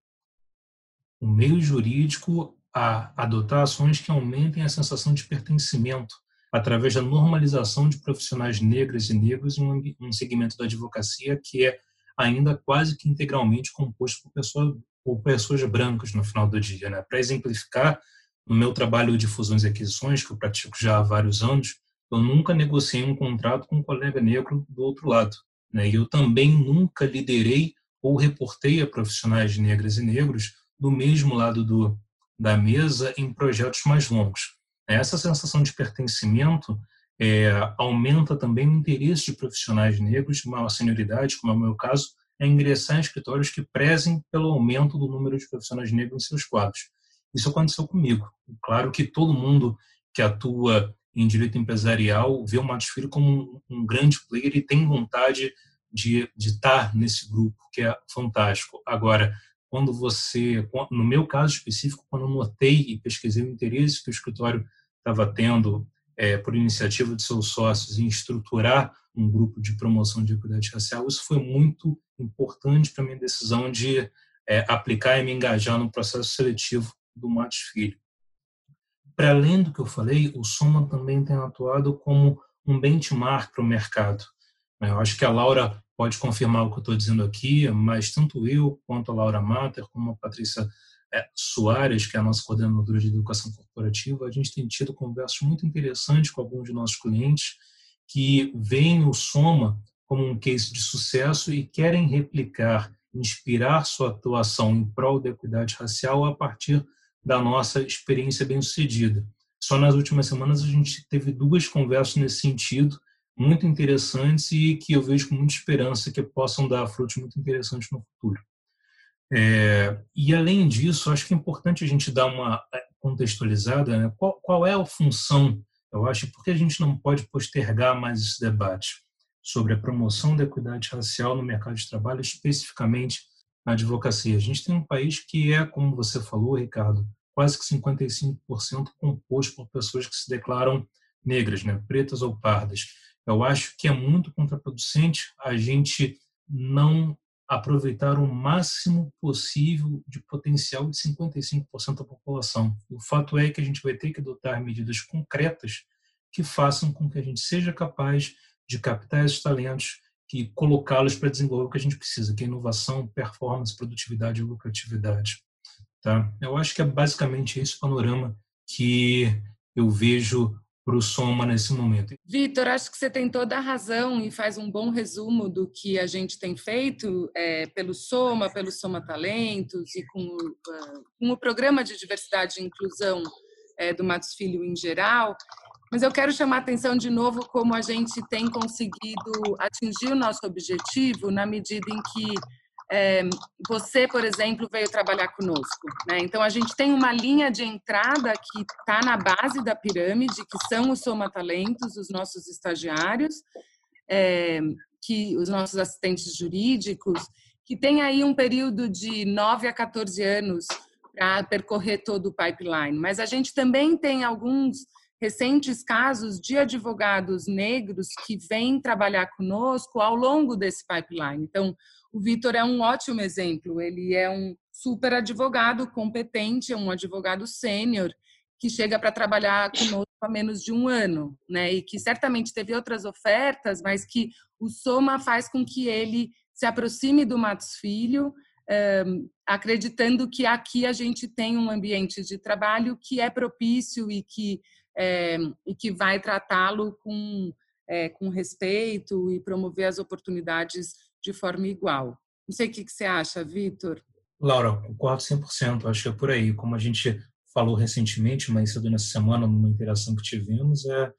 o meio jurídico a adotar ações que aumentem a sensação de pertencimento através da normalização de profissionais negras e negros em um segmento da advocacia que é ainda quase que integralmente composto por, pessoa, por pessoas brancas no final do dia. Né? Para exemplificar, no meu trabalho de fusões e aquisições, que eu pratico já há vários anos, eu nunca negociei um contrato com um colega negro do outro lado. Né? E eu também nunca liderei ou reportei a profissionais negras e negros do mesmo lado do, da mesa em projetos mais longos. Essa sensação de pertencimento é, aumenta também o interesse de profissionais negros maior senioridade, como é o meu caso, a ingressar em escritórios que prezem pelo aumento do número de profissionais negros em seus quadros. Isso aconteceu comigo. Claro que todo mundo que atua em direito empresarial vê o Matos Filho como um, um grande player e tem vontade de, de estar nesse grupo, que é fantástico. Agora, quando você, no meu caso específico, quando eu notei e pesquisei o interesse que o escritório estava tendo é, por iniciativa de seus sócios, em estruturar um grupo de promoção de equidade racial, isso foi muito importante para a minha decisão de é, aplicar e me engajar no processo seletivo do Matos Filho. Para além do que eu falei, o Soma também tem atuado como um benchmark para o mercado. Eu acho que a Laura pode confirmar o que eu estou dizendo aqui, mas tanto eu quanto a Laura Mater, como a Patrícia Soares, que é a nossa coordenadora de educação corporativa, a gente tem tido conversas muito interessantes com alguns de nossos clientes que veem o Soma como um case de sucesso e querem replicar, inspirar sua atuação em prol da equidade racial a partir da nossa experiência bem-sucedida. Só nas últimas semanas a gente teve duas conversas nesse sentido, muito interessantes e que eu vejo com muita esperança que possam dar frutos muito interessantes no futuro. É, e além disso, acho que é importante a gente dar uma é, contextualizada, né? qual, qual, é a função, eu acho, porque a gente não pode postergar mais esse debate sobre a promoção da equidade racial no mercado de trabalho, especificamente na advocacia. A gente tem um país que é, como você falou, Ricardo, quase que 55% composto por pessoas que se declaram negras, né, pretas ou pardas. Eu acho que é muito contraproducente a gente não aproveitar o máximo possível de potencial de 55% da população. O fato é que a gente vai ter que adotar medidas concretas que façam com que a gente seja capaz de captar esses talentos e colocá-los para desenvolver o que a gente precisa, que é inovação, performance, produtividade e lucratividade. Tá? Eu acho que é basicamente esse panorama que eu vejo para o Soma nesse momento. Vitor, acho que você tem toda a razão e faz um bom resumo do que a gente tem feito é, pelo Soma, pelo Soma Talentos e com, uh, com, o programa de diversidade e inclusão é, do Matos Filho em geral. Mas eu quero chamar a atenção de novo como a gente tem conseguido atingir o nosso objetivo na medida em que é, você, por exemplo, veio trabalhar conosco. Né? Então, a gente tem uma linha de entrada que está na base da pirâmide, que são os soma-talentos, os nossos estagiários, é, que os nossos assistentes jurídicos, que tem aí um período de 9 a 14 anos para percorrer todo o pipeline. Mas a gente também tem alguns recentes casos de advogados negros que vêm trabalhar conosco ao longo desse pipeline. Então, o Vitor é um ótimo exemplo. Ele é um super advogado competente, um advogado sênior que chega para trabalhar conosco há menos de um ano, né? E que certamente teve outras ofertas, mas que o Soma faz com que ele se aproxime do Matos Filho, um, acreditando que aqui a gente tem um ambiente de trabalho que é propício e que, é, e que vai tratá-lo com, é, com respeito e promover as oportunidades de forma igual. Não sei o que você acha, Vitor. Laura, concordo 100%. Acho que é por aí. Como a gente falou recentemente, mas cedo nessa semana, numa interação que tivemos, é,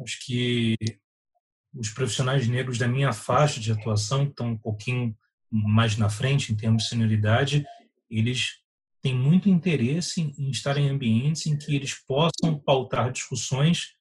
acho que os profissionais negros da minha faixa de atuação, que estão um pouquinho mais na frente em termos de senioridade, eles têm muito interesse em estar em ambientes em que eles possam pautar discussões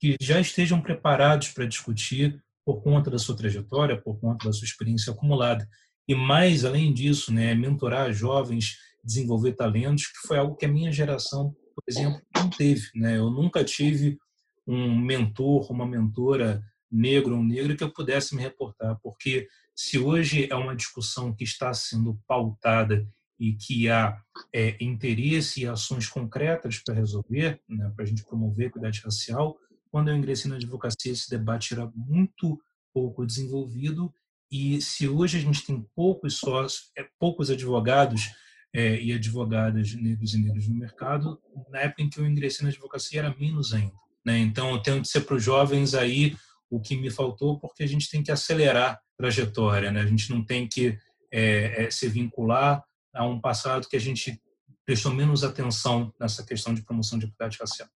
que já estejam preparados para discutir por conta da sua trajetória, por conta da sua experiência acumulada. E mais, além disso, né, mentorar jovens, desenvolver talentos, que foi algo que a minha geração, por exemplo, não teve. Né? Eu nunca tive um mentor, uma mentora negro ou negra que eu pudesse me reportar, porque se hoje é uma discussão que está sendo pautada e que há é, interesse e ações concretas para resolver, né, para a gente promover a equidade racial, quando eu ingressei na advocacia, esse debate era muito pouco desenvolvido e se hoje a gente tem poucos sócios, é, poucos advogados é, e advogadas negros e negras no mercado, na época em que eu ingressei na advocacia era menos ainda. Né? Então, eu tenho que ser para os jovens aí o que me faltou, porque a gente tem que acelerar a trajetória, né? a gente não tem que é, é, se vincular a um passado que a gente prestou menos atenção nessa questão de promoção de equidade racial.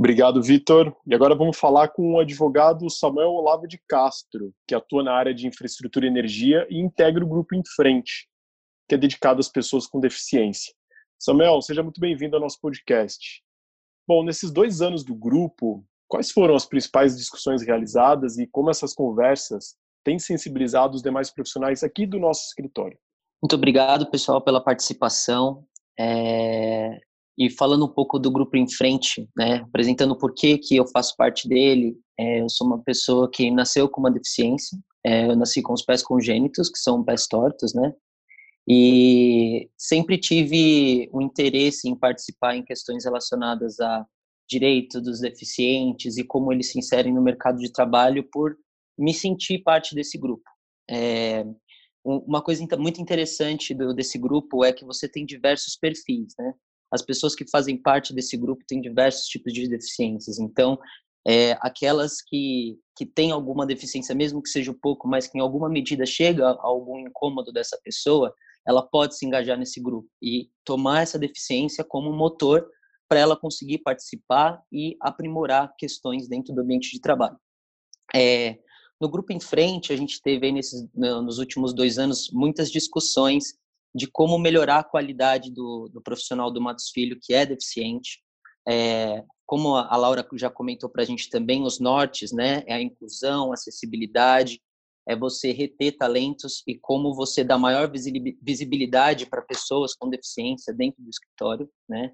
Obrigado, Vitor. E agora vamos falar com o advogado Samuel Olavo de Castro, que atua na área de infraestrutura e energia e integra o grupo Em Frente, que é dedicado às pessoas com deficiência. Samuel, seja muito bem-vindo ao nosso podcast. Bom, nesses dois anos do grupo, quais foram as principais discussões realizadas e como essas conversas têm sensibilizado os demais profissionais aqui do nosso escritório? Muito obrigado, pessoal, pela participação. É, e falando um pouco do grupo em frente, né, apresentando por que que eu faço parte dele. É, eu sou uma pessoa que nasceu com uma deficiência. É, eu nasci com os pés congênitos, que são pés tortos, né? E sempre tive um interesse em participar em questões relacionadas a direito dos deficientes e como eles se inserem no mercado de trabalho por me sentir parte desse grupo. É, uma coisa muito interessante do, desse grupo é que você tem diversos perfis, né? As pessoas que fazem parte desse grupo têm diversos tipos de deficiências. Então, é, aquelas que, que têm alguma deficiência, mesmo que seja pouco, mas que em alguma medida chega a algum incômodo dessa pessoa, ela pode se engajar nesse grupo e tomar essa deficiência como motor para ela conseguir participar e aprimorar questões dentro do ambiente de trabalho. É, no grupo em frente, a gente teve nesses, nos últimos dois anos muitas discussões de como melhorar a qualidade do, do profissional do Matos Filho que é deficiente. É, como a Laura já comentou para a gente também, os nortes, né? É a inclusão, a acessibilidade, é você reter talentos e como você dá maior visibilidade para pessoas com deficiência dentro do escritório, né?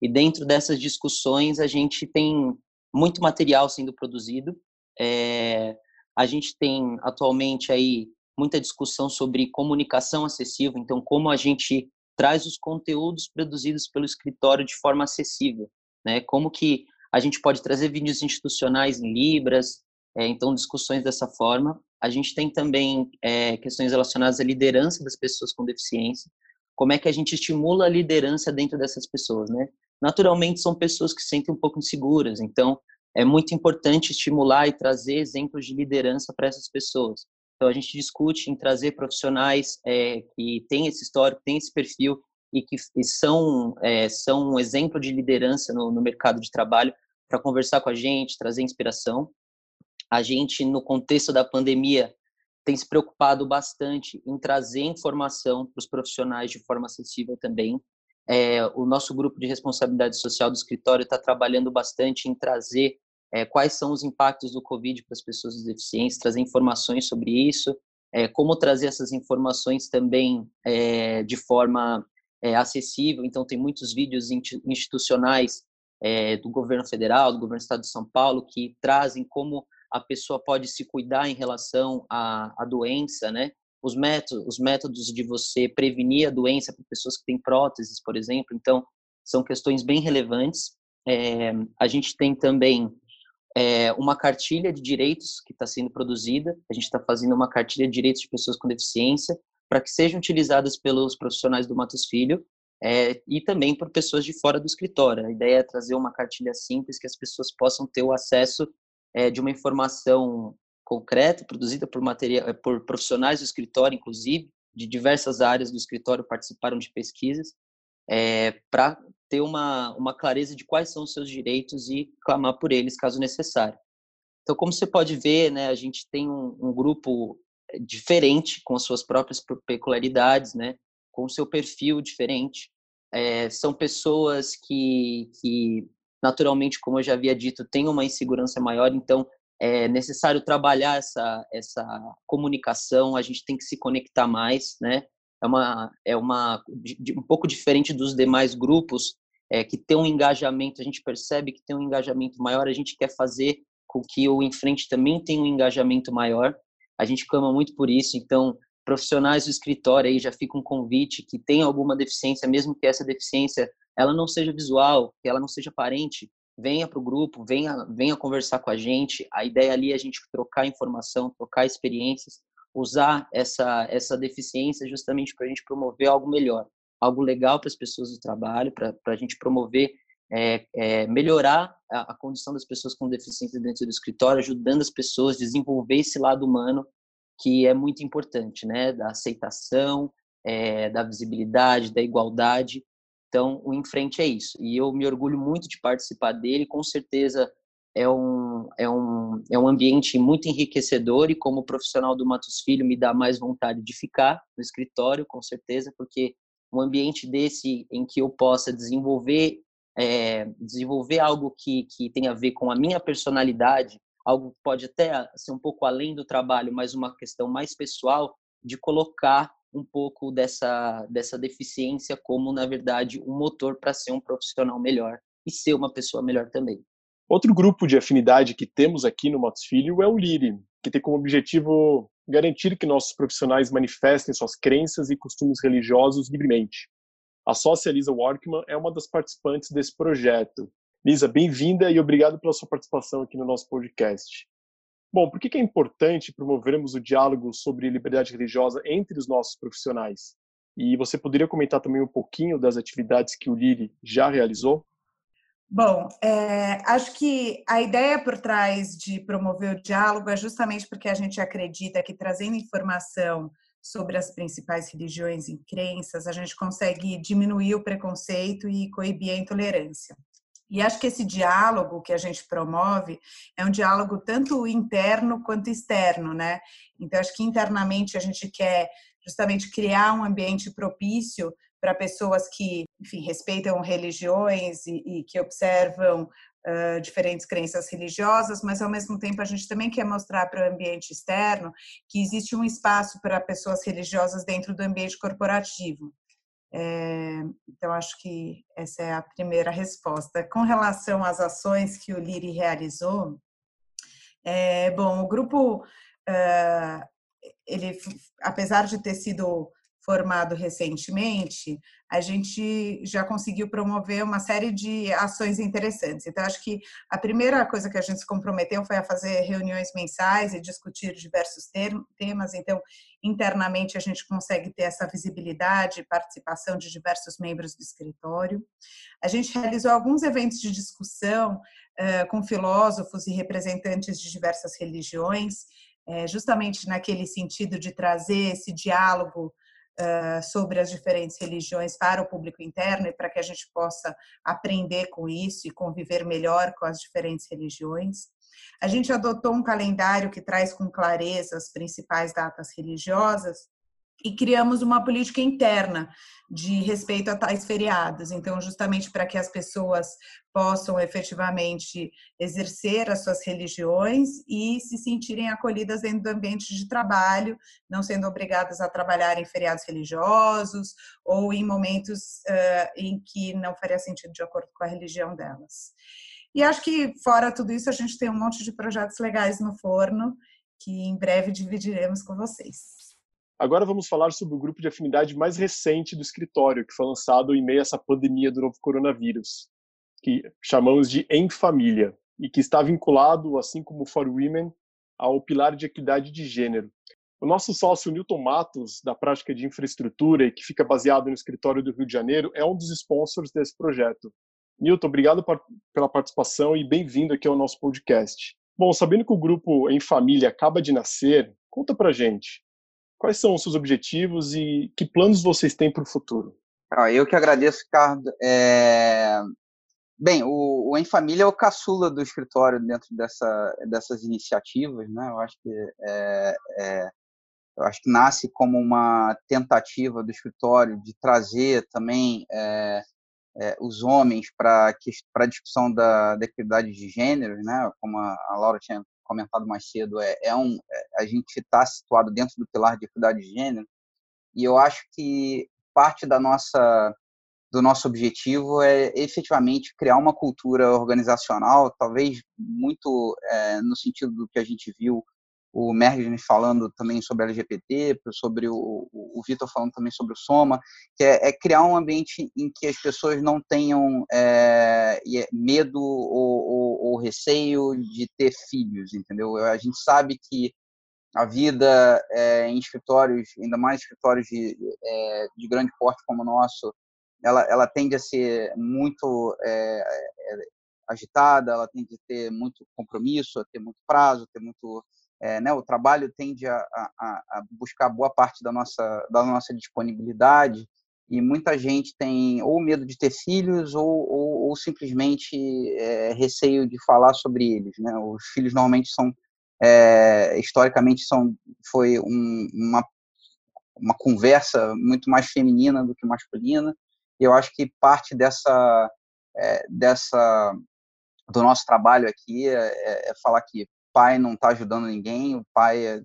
E dentro dessas discussões a gente tem muito material sendo produzido. É, a gente tem atualmente aí muita discussão sobre comunicação acessível, então como a gente traz os conteúdos produzidos pelo escritório de forma acessível, né? Como que a gente pode trazer vídeos institucionais em libras, é, então discussões dessa forma. A gente tem também é, questões relacionadas à liderança das pessoas com deficiência. Como é que a gente estimula a liderança dentro dessas pessoas, né? Naturalmente são pessoas que se sentem um pouco inseguras, então é muito importante estimular e trazer exemplos de liderança para essas pessoas. Então a gente discute em trazer profissionais é, que têm esse histórico, têm esse perfil e que e são é, são um exemplo de liderança no, no mercado de trabalho para conversar com a gente, trazer inspiração. A gente no contexto da pandemia tem se preocupado bastante em trazer informação para os profissionais de forma acessível também. É, o nosso grupo de responsabilidade social do escritório está trabalhando bastante em trazer é, quais são os impactos do Covid para as pessoas com deficiência, trazer informações sobre isso, é, como trazer essas informações também é, de forma é, acessível. Então, tem muitos vídeos institucionais é, do governo federal, do governo do estado de São Paulo, que trazem como a pessoa pode se cuidar em relação à, à doença, né? Os métodos, os métodos de você prevenir a doença para pessoas que têm próteses, por exemplo. Então, são questões bem relevantes. É, a gente tem também é, uma cartilha de direitos que está sendo produzida. A gente está fazendo uma cartilha de direitos de pessoas com deficiência para que sejam utilizadas pelos profissionais do Matos Filho é, e também por pessoas de fora do escritório. A ideia é trazer uma cartilha simples que as pessoas possam ter o acesso é, de uma informação concreta, produzida por, material, por profissionais do escritório, inclusive, de diversas áreas do escritório participaram de pesquisas, é, para ter uma, uma clareza de quais são os seus direitos e clamar por eles, caso necessário. Então, como você pode ver, né, a gente tem um, um grupo diferente, com as suas próprias peculiaridades, né? com o seu perfil diferente. É, são pessoas que, que, naturalmente, como eu já havia dito, têm uma insegurança maior, então é necessário trabalhar essa, essa comunicação, a gente tem que se conectar mais, né? É uma, é uma um pouco diferente dos demais grupos é, que tem um engajamento, a gente percebe que tem um engajamento maior, a gente quer fazer com que o em frente também tenha um engajamento maior, a gente clama muito por isso, então profissionais do escritório aí já fica um convite que tem alguma deficiência, mesmo que essa deficiência ela não seja visual, que ela não seja aparente, venha para o grupo, venha, venha conversar com a gente. A ideia ali é a gente trocar informação, trocar experiências, usar essa, essa deficiência justamente para a gente promover algo melhor, algo legal para as pessoas do trabalho, para a gente promover, é, é, melhorar a, a, condição das pessoas com deficiência dentro do escritório, ajudando as pessoas a desenvolver esse lado humano que é muito importante, né? Da aceitação, é, da visibilidade, da igualdade. Então, o Em Frente é isso. E eu me orgulho muito de participar dele. Com certeza é um, é um, é um ambiente muito enriquecedor e como profissional do Matos Filho me dá mais vontade de ficar no escritório, com certeza, porque um ambiente desse em que eu possa desenvolver é, desenvolver algo que, que tem a ver com a minha personalidade, algo que pode até ser um pouco além do trabalho, mas uma questão mais pessoal de colocar um pouco dessa dessa deficiência como na verdade um motor para ser um profissional melhor e ser uma pessoa melhor também. Outro grupo de afinidade que temos aqui no Motos Filho é o LIRI, que tem como objetivo garantir que nossos profissionais manifestem suas crenças e costumes religiosos livremente. A sócia Lisa Workman é uma das participantes desse projeto Lisa, bem-vinda e obrigado pela sua participação aqui no nosso podcast. Bom, por que é importante promovermos o diálogo sobre liberdade religiosa entre os nossos profissionais? E você poderia comentar também um pouquinho das atividades que o Liri já realizou? Bom, é, acho que a ideia por trás de promover o diálogo é justamente porque a gente acredita que trazendo informação sobre as principais religiões e crenças, a gente consegue diminuir o preconceito e coibir a intolerância. E acho que esse diálogo que a gente promove é um diálogo tanto interno quanto externo, né? Então, acho que internamente a gente quer justamente criar um ambiente propício para pessoas que, enfim, respeitam religiões e, e que observam uh, diferentes crenças religiosas, mas ao mesmo tempo a gente também quer mostrar para o ambiente externo que existe um espaço para pessoas religiosas dentro do ambiente corporativo. É, então, acho que essa é a primeira resposta. Com relação às ações que o Liri realizou, é, bom, o grupo, uh, ele, apesar de ter sido formado recentemente, a gente já conseguiu promover uma série de ações interessantes. Então, acho que a primeira coisa que a gente se comprometeu foi a fazer reuniões mensais e discutir diversos temas. Então, internamente, a gente consegue ter essa visibilidade e participação de diversos membros do escritório. A gente realizou alguns eventos de discussão uh, com filósofos e representantes de diversas religiões, uh, justamente naquele sentido de trazer esse diálogo sobre as diferentes religiões para o público interno e para que a gente possa aprender com isso e conviver melhor com as diferentes religiões. A gente adotou um calendário que traz com clareza as principais datas religiosas e criamos uma política interna de respeito a tais feriados. Então, justamente para que as pessoas possam efetivamente exercer as suas religiões e se sentirem acolhidas dentro do ambiente de trabalho, não sendo obrigadas a trabalhar em feriados religiosos ou em momentos uh, em que não faria sentido de acordo com a religião delas. E acho que, fora tudo isso, a gente tem um monte de projetos legais no forno que em breve dividiremos com vocês. Agora vamos falar sobre o grupo de afinidade mais recente do escritório, que foi lançado em meio a essa pandemia do novo coronavírus, que chamamos de Em Família, e que está vinculado, assim como For Women, ao pilar de equidade de gênero. O nosso sócio Newton Matos, da prática de infraestrutura e que fica baseado no escritório do Rio de Janeiro, é um dos sponsors desse projeto. Newton, obrigado pela participação e bem-vindo aqui ao nosso podcast. Bom, sabendo que o grupo Em Família acaba de nascer, conta pra gente, Quais são os seus objetivos e que planos vocês têm para o futuro? Ah, eu que agradeço, Ricardo. É... Bem, o, o Em Família é o caçula do escritório dentro dessa, dessas iniciativas, né? Eu acho que é, é, eu acho que nasce como uma tentativa do escritório de trazer também é, é, os homens para a discussão da, da equidade de gêneros, né? Como a, a Laura tinha comentado mais cedo, é, é um, é, a gente está situado dentro do pilar de equidade de gênero, e eu acho que parte da nossa do nosso objetivo é efetivamente criar uma cultura organizacional, talvez muito é, no sentido do que a gente viu o Mergens falando também sobre LGBT, sobre o, o, Vitor falando também sobre o Soma, que é, é, criar um ambiente em que as pessoas não tenham é, medo ou, ou, ou, receio de ter filhos, entendeu? A gente sabe que a vida é, em escritórios, ainda mais escritórios de, é, de grande porte como o nosso, ela, ela tende a ser muito é, é, agitada, ela tende a ter muito compromisso, a ter muito prazo, a ter muito é, né, o trabalho tende a, a, a, buscar boa parte da nossa, da nossa disponibilidade e muita gente tem ou medo de ter filhos ou, ou, ou simplesmente é, receio de falar sobre eles. Né? Os filhos normalmente são, é, historicamente, são, foi um, uma, uma conversa muito mais feminina do que masculina. E eu acho que parte dessa, é, dessa do nosso trabalho aqui é, é, é falar que pai não está ajudando ninguém, o pai é,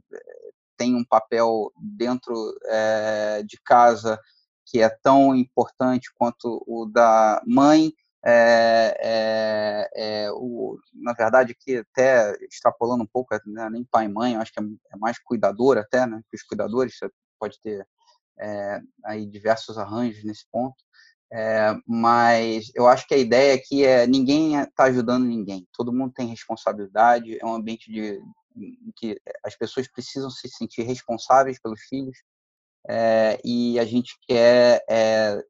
tem um papel dentro é, de casa que é tão importante quanto o da mãe. É, é, é, o, na verdade, que até extrapolando um pouco, né, nem pai e mãe, acho que é, mais cuidador até, né, que os cuidadores, pode ter aí diversos arranjos nesse ponto. É, mas eu acho que a ideia aqui é ninguém está ajudando ninguém. Todo mundo tem responsabilidade. É um ambiente de, que as pessoas precisam se sentir responsáveis pelos filhos. É, e a gente quer é,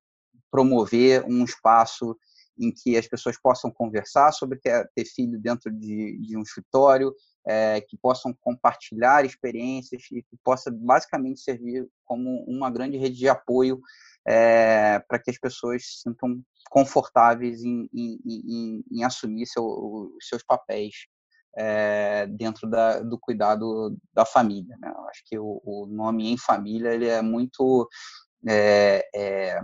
promover um espaço em que as pessoas possam conversar sobre ter, ter filho dentro de, de, um escritório, é, que possam compartilhar experiências e que possa basicamente servir como uma grande rede de apoio é, para que as pessoas se sintam confortáveis em, em, em, em assumir seu, os seus papéis é, dentro da, do cuidado da família. Né? Eu acho que o, o, nome em família ele é muito é, é,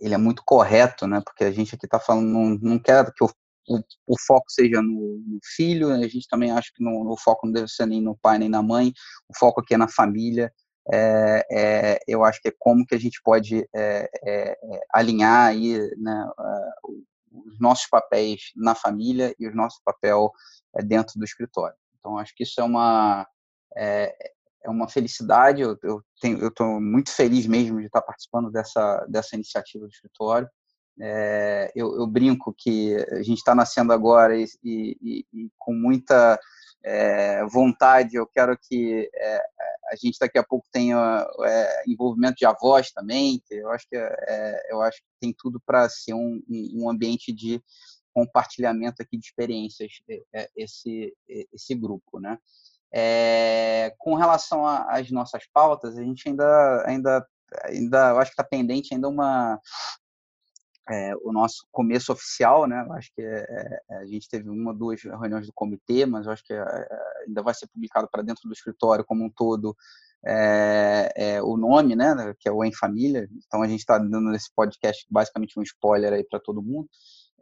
ele é muito correto, né? Porque a gente aqui está falando não, não quer que o, o, o foco seja no, no, filho, a gente também acha que o foco não deve ser nem no pai nem na mãe, o foco aqui é na família. É, é, eu acho que é como que a gente pode é, é, é alinhar aí, né, os nossos papéis na família e o nosso papel é, dentro do escritório. Então, acho que isso é uma, é, é uma felicidade. Eu, estou muito feliz mesmo de estar participando dessa dessa iniciativa do escritório. É, eu, eu, brinco que a gente está nascendo agora e, e, e com muita é, vontade. Eu quero que é, a gente daqui a pouco tenha é, envolvimento de avós também. Eu acho que é, eu acho que tem tudo para ser um, um ambiente de compartilhamento aqui de experiências é, esse esse grupo, né? É, com relação às nossas pautas, a gente ainda, ainda, ainda, eu acho que está pendente ainda uma é, o nosso começo oficial, né? Eu acho que é, a gente teve uma, duas reuniões do comitê, mas acho que ainda vai ser publicado para dentro do escritório como um todo o nome, né? Que é o Em Família. Então a gente está dando nesse podcast basicamente um spoiler aí para todo mundo.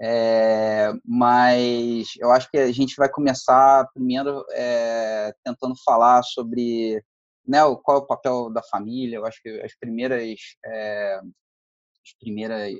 É, mas eu acho que a gente vai começar primeiro é, tentando falar sobre né, qual é o papel da família. Eu acho que as primeiras, é,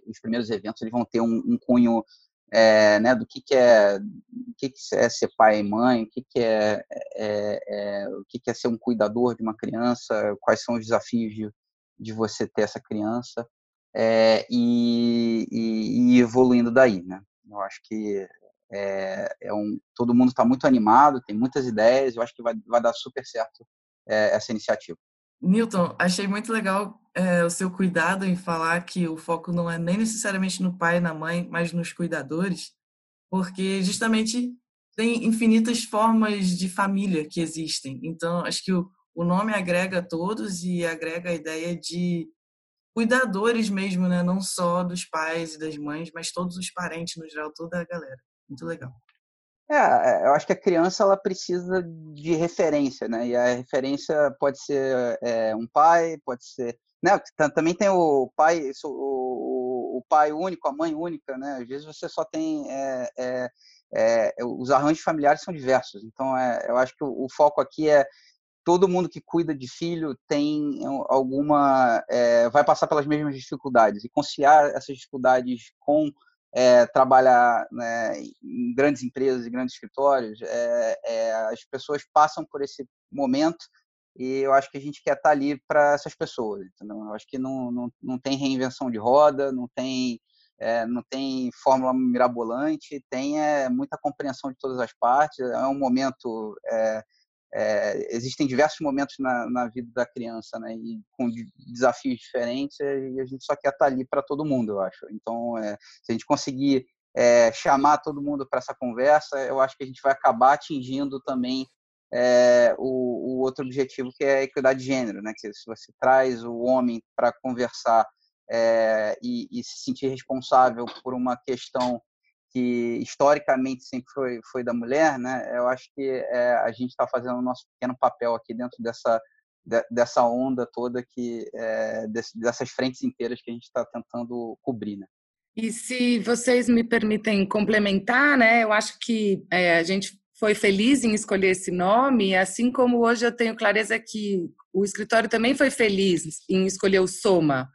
os primeiros eventos eles vão ter um, um cunho é, né, do que, que é o que, que é ser pai e mãe, o que, que é, é, é, o que, que é ser um cuidador de uma criança, quais são os desafios de, de você ter essa criança é, e, e, e, evoluindo daí, né? Eu acho que é, é um, todo mundo está muito animado, tem muitas ideias, eu acho que vai, vai dar super certo é, essa iniciativa. Newton, achei muito legal é, o seu cuidado em falar que o foco não é nem necessariamente no pai e na mãe, mas nos cuidadores, porque justamente tem infinitas formas de família que existem. Então, acho que o, o nome agrega a todos e agrega a ideia de cuidadores mesmo, né? Não só dos pais e das mães, mas todos os parentes no geral, toda a galera. Muito legal. É, é eu acho que a criança ela precisa de referência, né? E a referência pode ser é, um pai, pode ser, né? Também tem o pai, o, o, pai único, a mãe única, né? Às vezes você só tem é, é, é os arranjos familiares são diversos. Então, é, eu acho que o, o foco aqui é todo mundo que cuida de filho tem alguma é, vai passar pelas mesmas dificuldades e conciliar essas dificuldades com é, trabalhar né, em grandes empresas e grandes escritórios as pessoas passam por esse momento e eu acho que a gente quer estar ali para essas pessoas entendeu? eu acho que não, não, não tem reinvenção de roda não tem não tem fórmula mirabolante tem muita compreensão de todas as partes é um momento é, existem diversos momentos na, na, vida da criança, né, e com desafios diferentes, e a gente só quer estar ali para todo mundo, eu acho. Então, é, se a gente conseguir é, chamar todo mundo para essa conversa, eu acho que a gente vai acabar atingindo também é, o, o, outro objetivo, que é a equidade de gênero, né, que se você traz o homem para conversar é, e, e se sentir responsável por uma questão que historicamente sempre foi, foi da mulher, né? Eu acho que é, a gente está fazendo o nosso pequeno papel aqui dentro dessa de, dessa onda toda que é, desse, dessas frentes inteiras que a gente está tentando cobrir, né? E se vocês me permitem complementar, né? Eu acho que é, a gente foi feliz em escolher esse nome, assim como hoje eu tenho clareza que o escritório também foi feliz em escolher o Soma,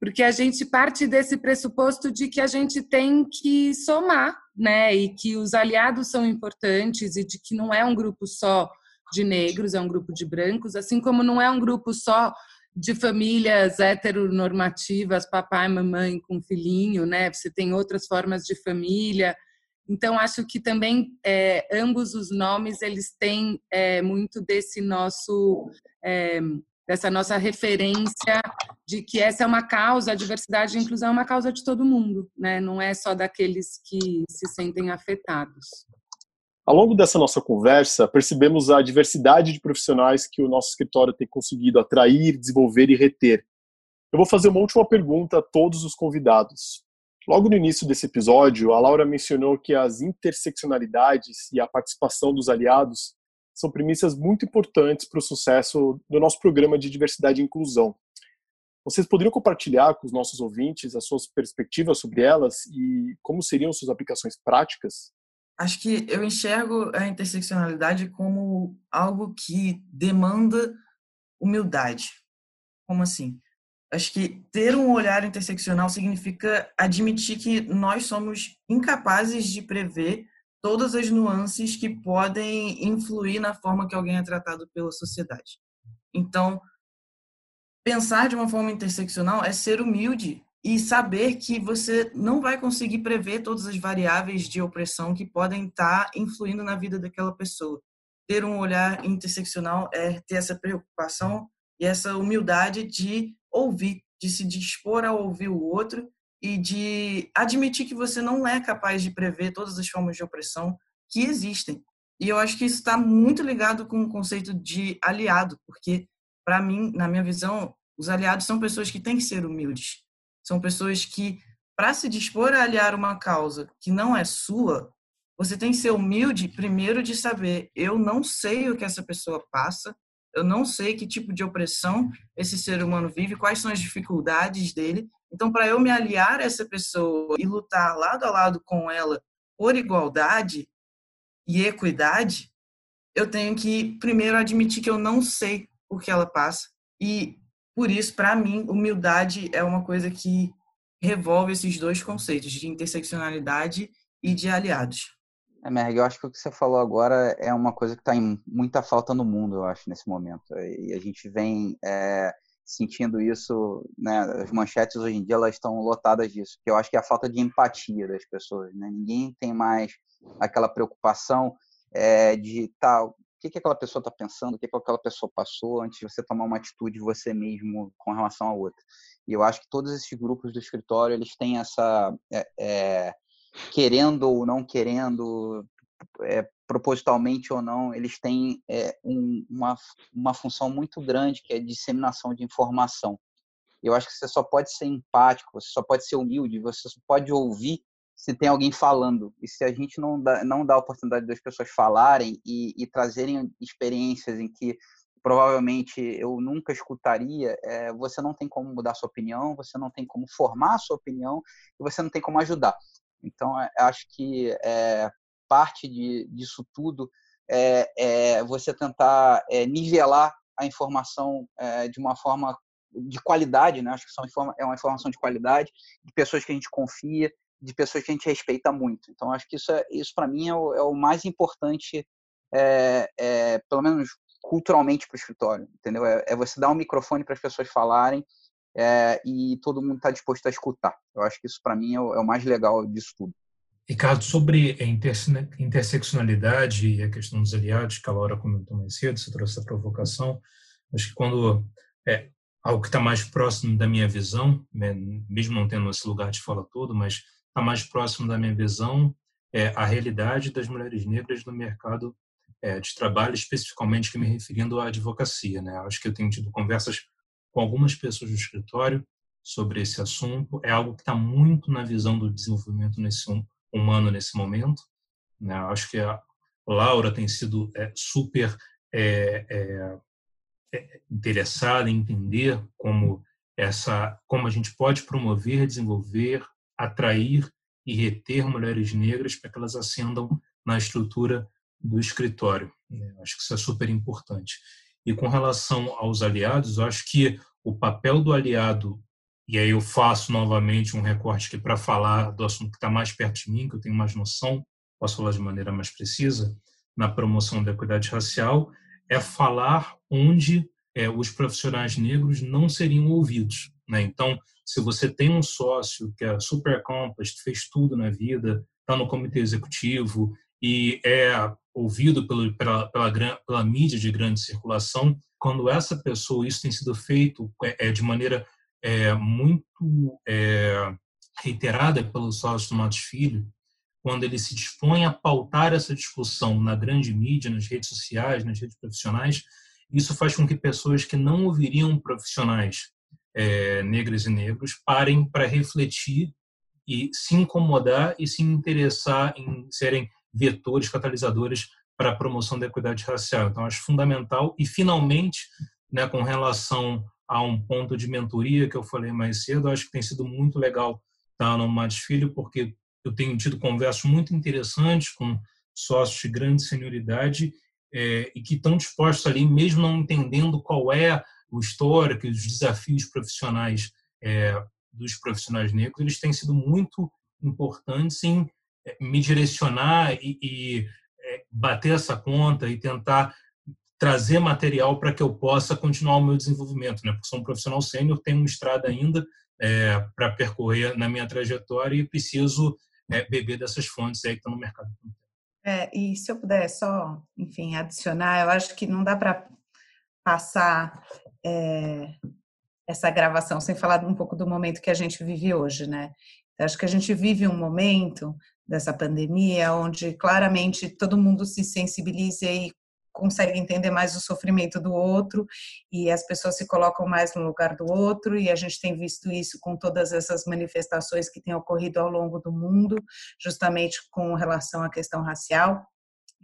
porque a gente parte desse pressuposto de que a gente tem que somar, né? E que os aliados são importantes e de que não é um grupo só de negros, é um grupo de brancos, assim como não é um grupo só de famílias heteronormativas, papai, mamãe com filhinho, né? Você tem outras formas de família. Então acho que também é, ambos os nomes eles têm é, muito desse nosso é, dessa nossa referência de que essa é uma causa, a diversidade e a inclusão é uma causa de todo mundo, né? Não é só daqueles que se sentem afetados. Ao longo dessa nossa conversa, percebemos a diversidade de profissionais que o nosso escritório tem conseguido atrair, desenvolver e reter. Eu vou fazer uma última pergunta a todos os convidados. Logo no início desse episódio, a Laura mencionou que as interseccionalidades e a participação dos aliados são premissas muito importantes para o sucesso do nosso programa de diversidade e inclusão. Vocês poderiam compartilhar com os nossos ouvintes as suas perspectivas sobre elas e como seriam suas aplicações práticas? Acho que eu enxergo a interseccionalidade como algo que demanda humildade. Como assim? Acho que ter um olhar interseccional significa admitir que nós somos incapazes de prever todas as nuances que podem influir na forma que alguém é tratado pela sociedade. Então, pensar de uma forma interseccional é ser humilde e saber que você não vai conseguir prever todas as variáveis de opressão que podem estar influindo na vida daquela pessoa. Ter um olhar interseccional é ter essa preocupação e essa humildade de ouvir, de se dispor a ouvir o outro e de admitir que você não é capaz de prever todas as formas de opressão que existem. E eu acho que isso está muito ligado com o conceito de aliado, porque, para mim, na minha visão, os aliados são pessoas que têm que ser humildes. São pessoas que, para se dispor a aliar uma causa que não é sua, você tem que ser humilde, primeiro, de saber: eu não sei o que essa pessoa passa, eu não sei que tipo de opressão esse ser humano vive, quais são as dificuldades dele. Então, para eu me aliar a essa pessoa e lutar lado a lado com ela por igualdade e equidade, eu tenho que primeiro admitir que eu não sei o que ela passa. E por isso, para mim, humildade é uma coisa que revolve esses dois conceitos de interseccionalidade e de aliados. É, Merg, eu acho que o que você falou agora é uma coisa que está em muita falta no mundo, eu acho, nesse momento. E a gente vem é, sentindo isso, né? As manchetes hoje em dia elas estão lotadas disso, que eu acho que é a falta de empatia das pessoas, né? Ninguém tem mais aquela preocupação é, de tal. Tá, o que, que aquela pessoa está pensando, o que, que aquela pessoa passou antes de você tomar uma atitude você mesmo com relação a outra. E eu acho que todos esses grupos do escritório eles têm essa é, é querendo ou não querendo, é, propositalmente ou não, eles têm é, um, uma, uma função muito grande que é a disseminação de informação. Eu acho que você só pode ser empático, você só pode ser humilde, você só pode ouvir se tem alguém falando. E se a gente não dá, não dá a oportunidade das pessoas falarem e, e trazerem experiências em que provavelmente eu nunca escutaria, é, você não tem como mudar sua opinião, você não tem como formar sua opinião e você não tem como ajudar. Então, é, acho que é, parte de, disso tudo é, é, você tentar é, nivelar a informação é, de uma forma de qualidade, né? Acho que são, é uma informação de qualidade, de pessoas que a gente confia, de pessoas que a gente respeita muito. Então, acho que isso, é, isso para mim, é o, é o, mais importante, pelo menos culturalmente para o escritório, entendeu? É, você dar um microfone para as pessoas falarem é, e todo mundo está disposto a escutar. Eu acho que isso, para mim, é o, é o, mais legal disso tudo. Ricardo, sobre a interseccionalidade e a questão dos aliados, que a Laura comentou mais cedo, você trouxe a provocação, acho que quando é algo que está mais próximo da minha visão, né, mesmo não tendo esse lugar de fala todo, mas está mais próximo da minha visão, é a realidade das mulheres negras no mercado é, de trabalho, especificamente me referindo à advocacia. Né? Acho que eu tenho tido conversas com algumas pessoas do escritório sobre esse assunto. É algo que está muito na visão do desenvolvimento nesse humano nesse momento. Né? Acho que a Laura tem sido é, super é, é, é, interessada em entender como essa, como a gente pode promover, desenvolver, atrair e reter mulheres negras para que elas ascendam na estrutura do escritório. Né? Acho que isso é super importante. E com relação aos aliados, eu acho que o papel do aliado, e aí eu faço novamente um recorte aqui para falar do assunto que está mais perto de mim, que eu tenho mais noção, posso falar de maneira mais precisa, na promoção da equidade racial, é falar onde é, os profissionais negros não seriam ouvidos. Né? Então, se você tem um sócio que é super accomplished, fez tudo na vida, está no comitê executivo e é ouvido pelo, pela, pela, pela, mídia de grande circulação, quando essa pessoa, isso tem sido feito é, é de maneira é, muito é, reiterada pelo sócio Matos Filho, quando ele se dispõe a pautar essa discussão na grande mídia, nas redes sociais, nas redes profissionais, isso faz com que pessoas que não ouviriam profissionais é, negras e negros parem para refletir e se incomodar e se interessar em serem vetores, catalisadores para a promoção da equidade racial. Então, acho fundamental. E, finalmente, né, com relação a um ponto de mentoria que eu falei mais cedo, acho que tem sido muito legal estar no Matos Filho, porque eu tenho tido conversas muito interessantes com sócios de grande senioridade é, e que estão dispostos ali, mesmo não entendendo qual é o histórico e os desafios profissionais é, dos profissionais negros, eles têm sido muito importantes em me direcionar e, e é, bater essa conta e tentar trazer material para que eu possa continuar o meu desenvolvimento, né? Porque sou um profissional sênior, tenho uma estrada ainda é, para percorrer na minha trajetória e preciso é, beber dessas fontes aí que estão no mercado. É, e se eu puder só, enfim, adicionar, eu acho que não dá para passar é, essa gravação sem falar um pouco do momento que a gente vive hoje, né? Eu acho que a gente vive um momento dessa pandemia onde claramente todo mundo se sensibiliza e consegue entender mais o sofrimento do outro e as pessoas se colocam mais no lugar do outro e a gente tem visto isso com todas essas manifestações que têm ocorrido ao longo do mundo, justamente com relação à questão racial.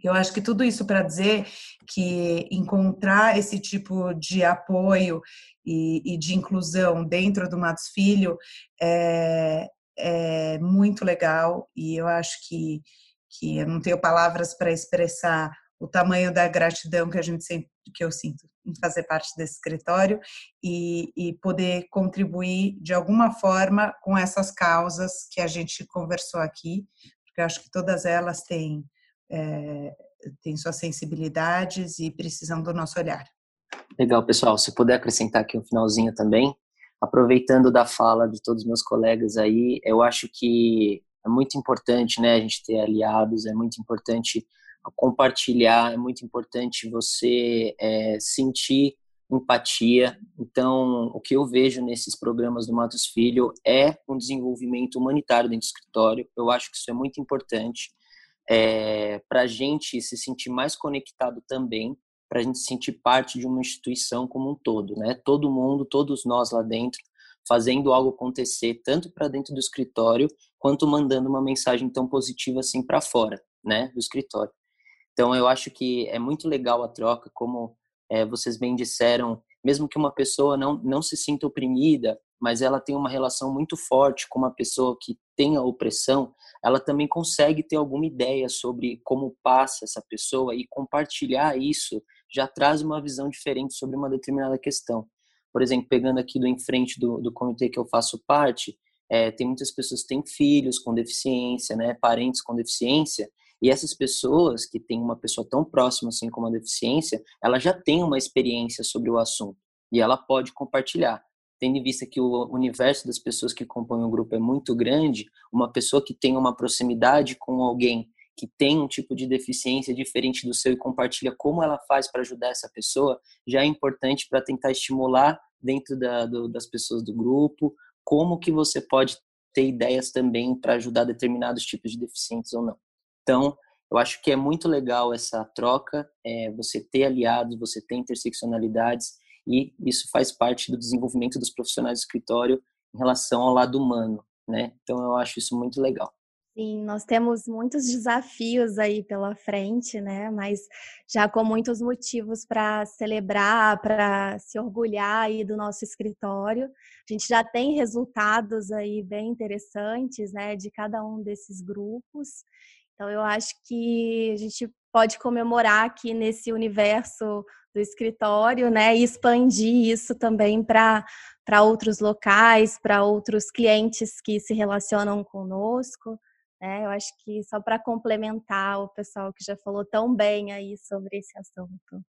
Eu acho que tudo isso para dizer que encontrar esse tipo de apoio e, e, de inclusão dentro do Matos Filho é, é muito legal e eu acho que, que eu não tenho palavras para expressar o tamanho da gratidão que a gente que eu sinto em fazer parte desse escritório e, e, poder contribuir de alguma forma com essas causas que a gente conversou aqui, porque eu acho que todas elas têm, é, têm suas sensibilidades e precisam do nosso olhar. Legal, pessoal. Se puder acrescentar aqui um finalzinho também, aproveitando da fala de todos os meus colegas aí, eu acho que é muito importante, né, a gente ter aliados, é muito importante compartilhar, é muito importante você é, sentir empatia. Então, o que eu vejo nesses programas do Matos Filho é um desenvolvimento humanitário dentro do escritório. Eu acho que isso é muito importante é, para a gente se sentir mais conectado também, para a gente se sentir parte de uma instituição como um todo, né? Todo mundo, todos nós lá dentro, fazendo algo acontecer, tanto para dentro do escritório, quanto mandando uma mensagem tão positiva assim para fora, né, do escritório. Então, eu acho que é muito legal a troca, como é, vocês bem disseram, mesmo que uma pessoa não, não se sinta oprimida, mas ela tem uma relação muito forte com uma pessoa que tem a opressão, ela também consegue ter alguma ideia sobre como passa essa pessoa e compartilhar isso já traz uma visão diferente sobre uma determinada questão. Por exemplo, pegando aqui do em frente do, do comitê que eu faço parte, é, tem muitas pessoas que têm filhos com deficiência, né, parentes com deficiência, e essas pessoas que têm uma pessoa tão próxima assim com uma deficiência, ela já tem uma experiência sobre o assunto e ela pode compartilhar. Tendo em vista que o universo das pessoas que compõem o grupo é muito grande, uma pessoa que tem uma proximidade com alguém que tem um tipo de deficiência diferente do seu e compartilha como ela faz para ajudar essa pessoa, já é importante para tentar estimular dentro da, do, das pessoas do grupo como que você pode ter ideias também para ajudar determinados tipos de deficientes ou não. Então, eu acho que é muito legal essa troca, é, você ter aliados, você ter interseccionalidades, e isso faz parte do desenvolvimento dos profissionais do escritório em relação ao lado humano, né? Então, eu acho isso muito legal. Sim, nós temos muitos desafios aí pela frente, né? Mas já com muitos motivos para celebrar, para se orgulhar aí do nosso escritório. A gente já tem resultados aí bem interessantes, né, de cada um desses grupos. Então, eu acho que a gente pode comemorar aqui nesse universo do escritório, né, e expandir isso também para outros locais, para outros clientes que se relacionam conosco. Né? Eu acho que só para complementar o pessoal que já falou tão bem aí sobre esse assunto.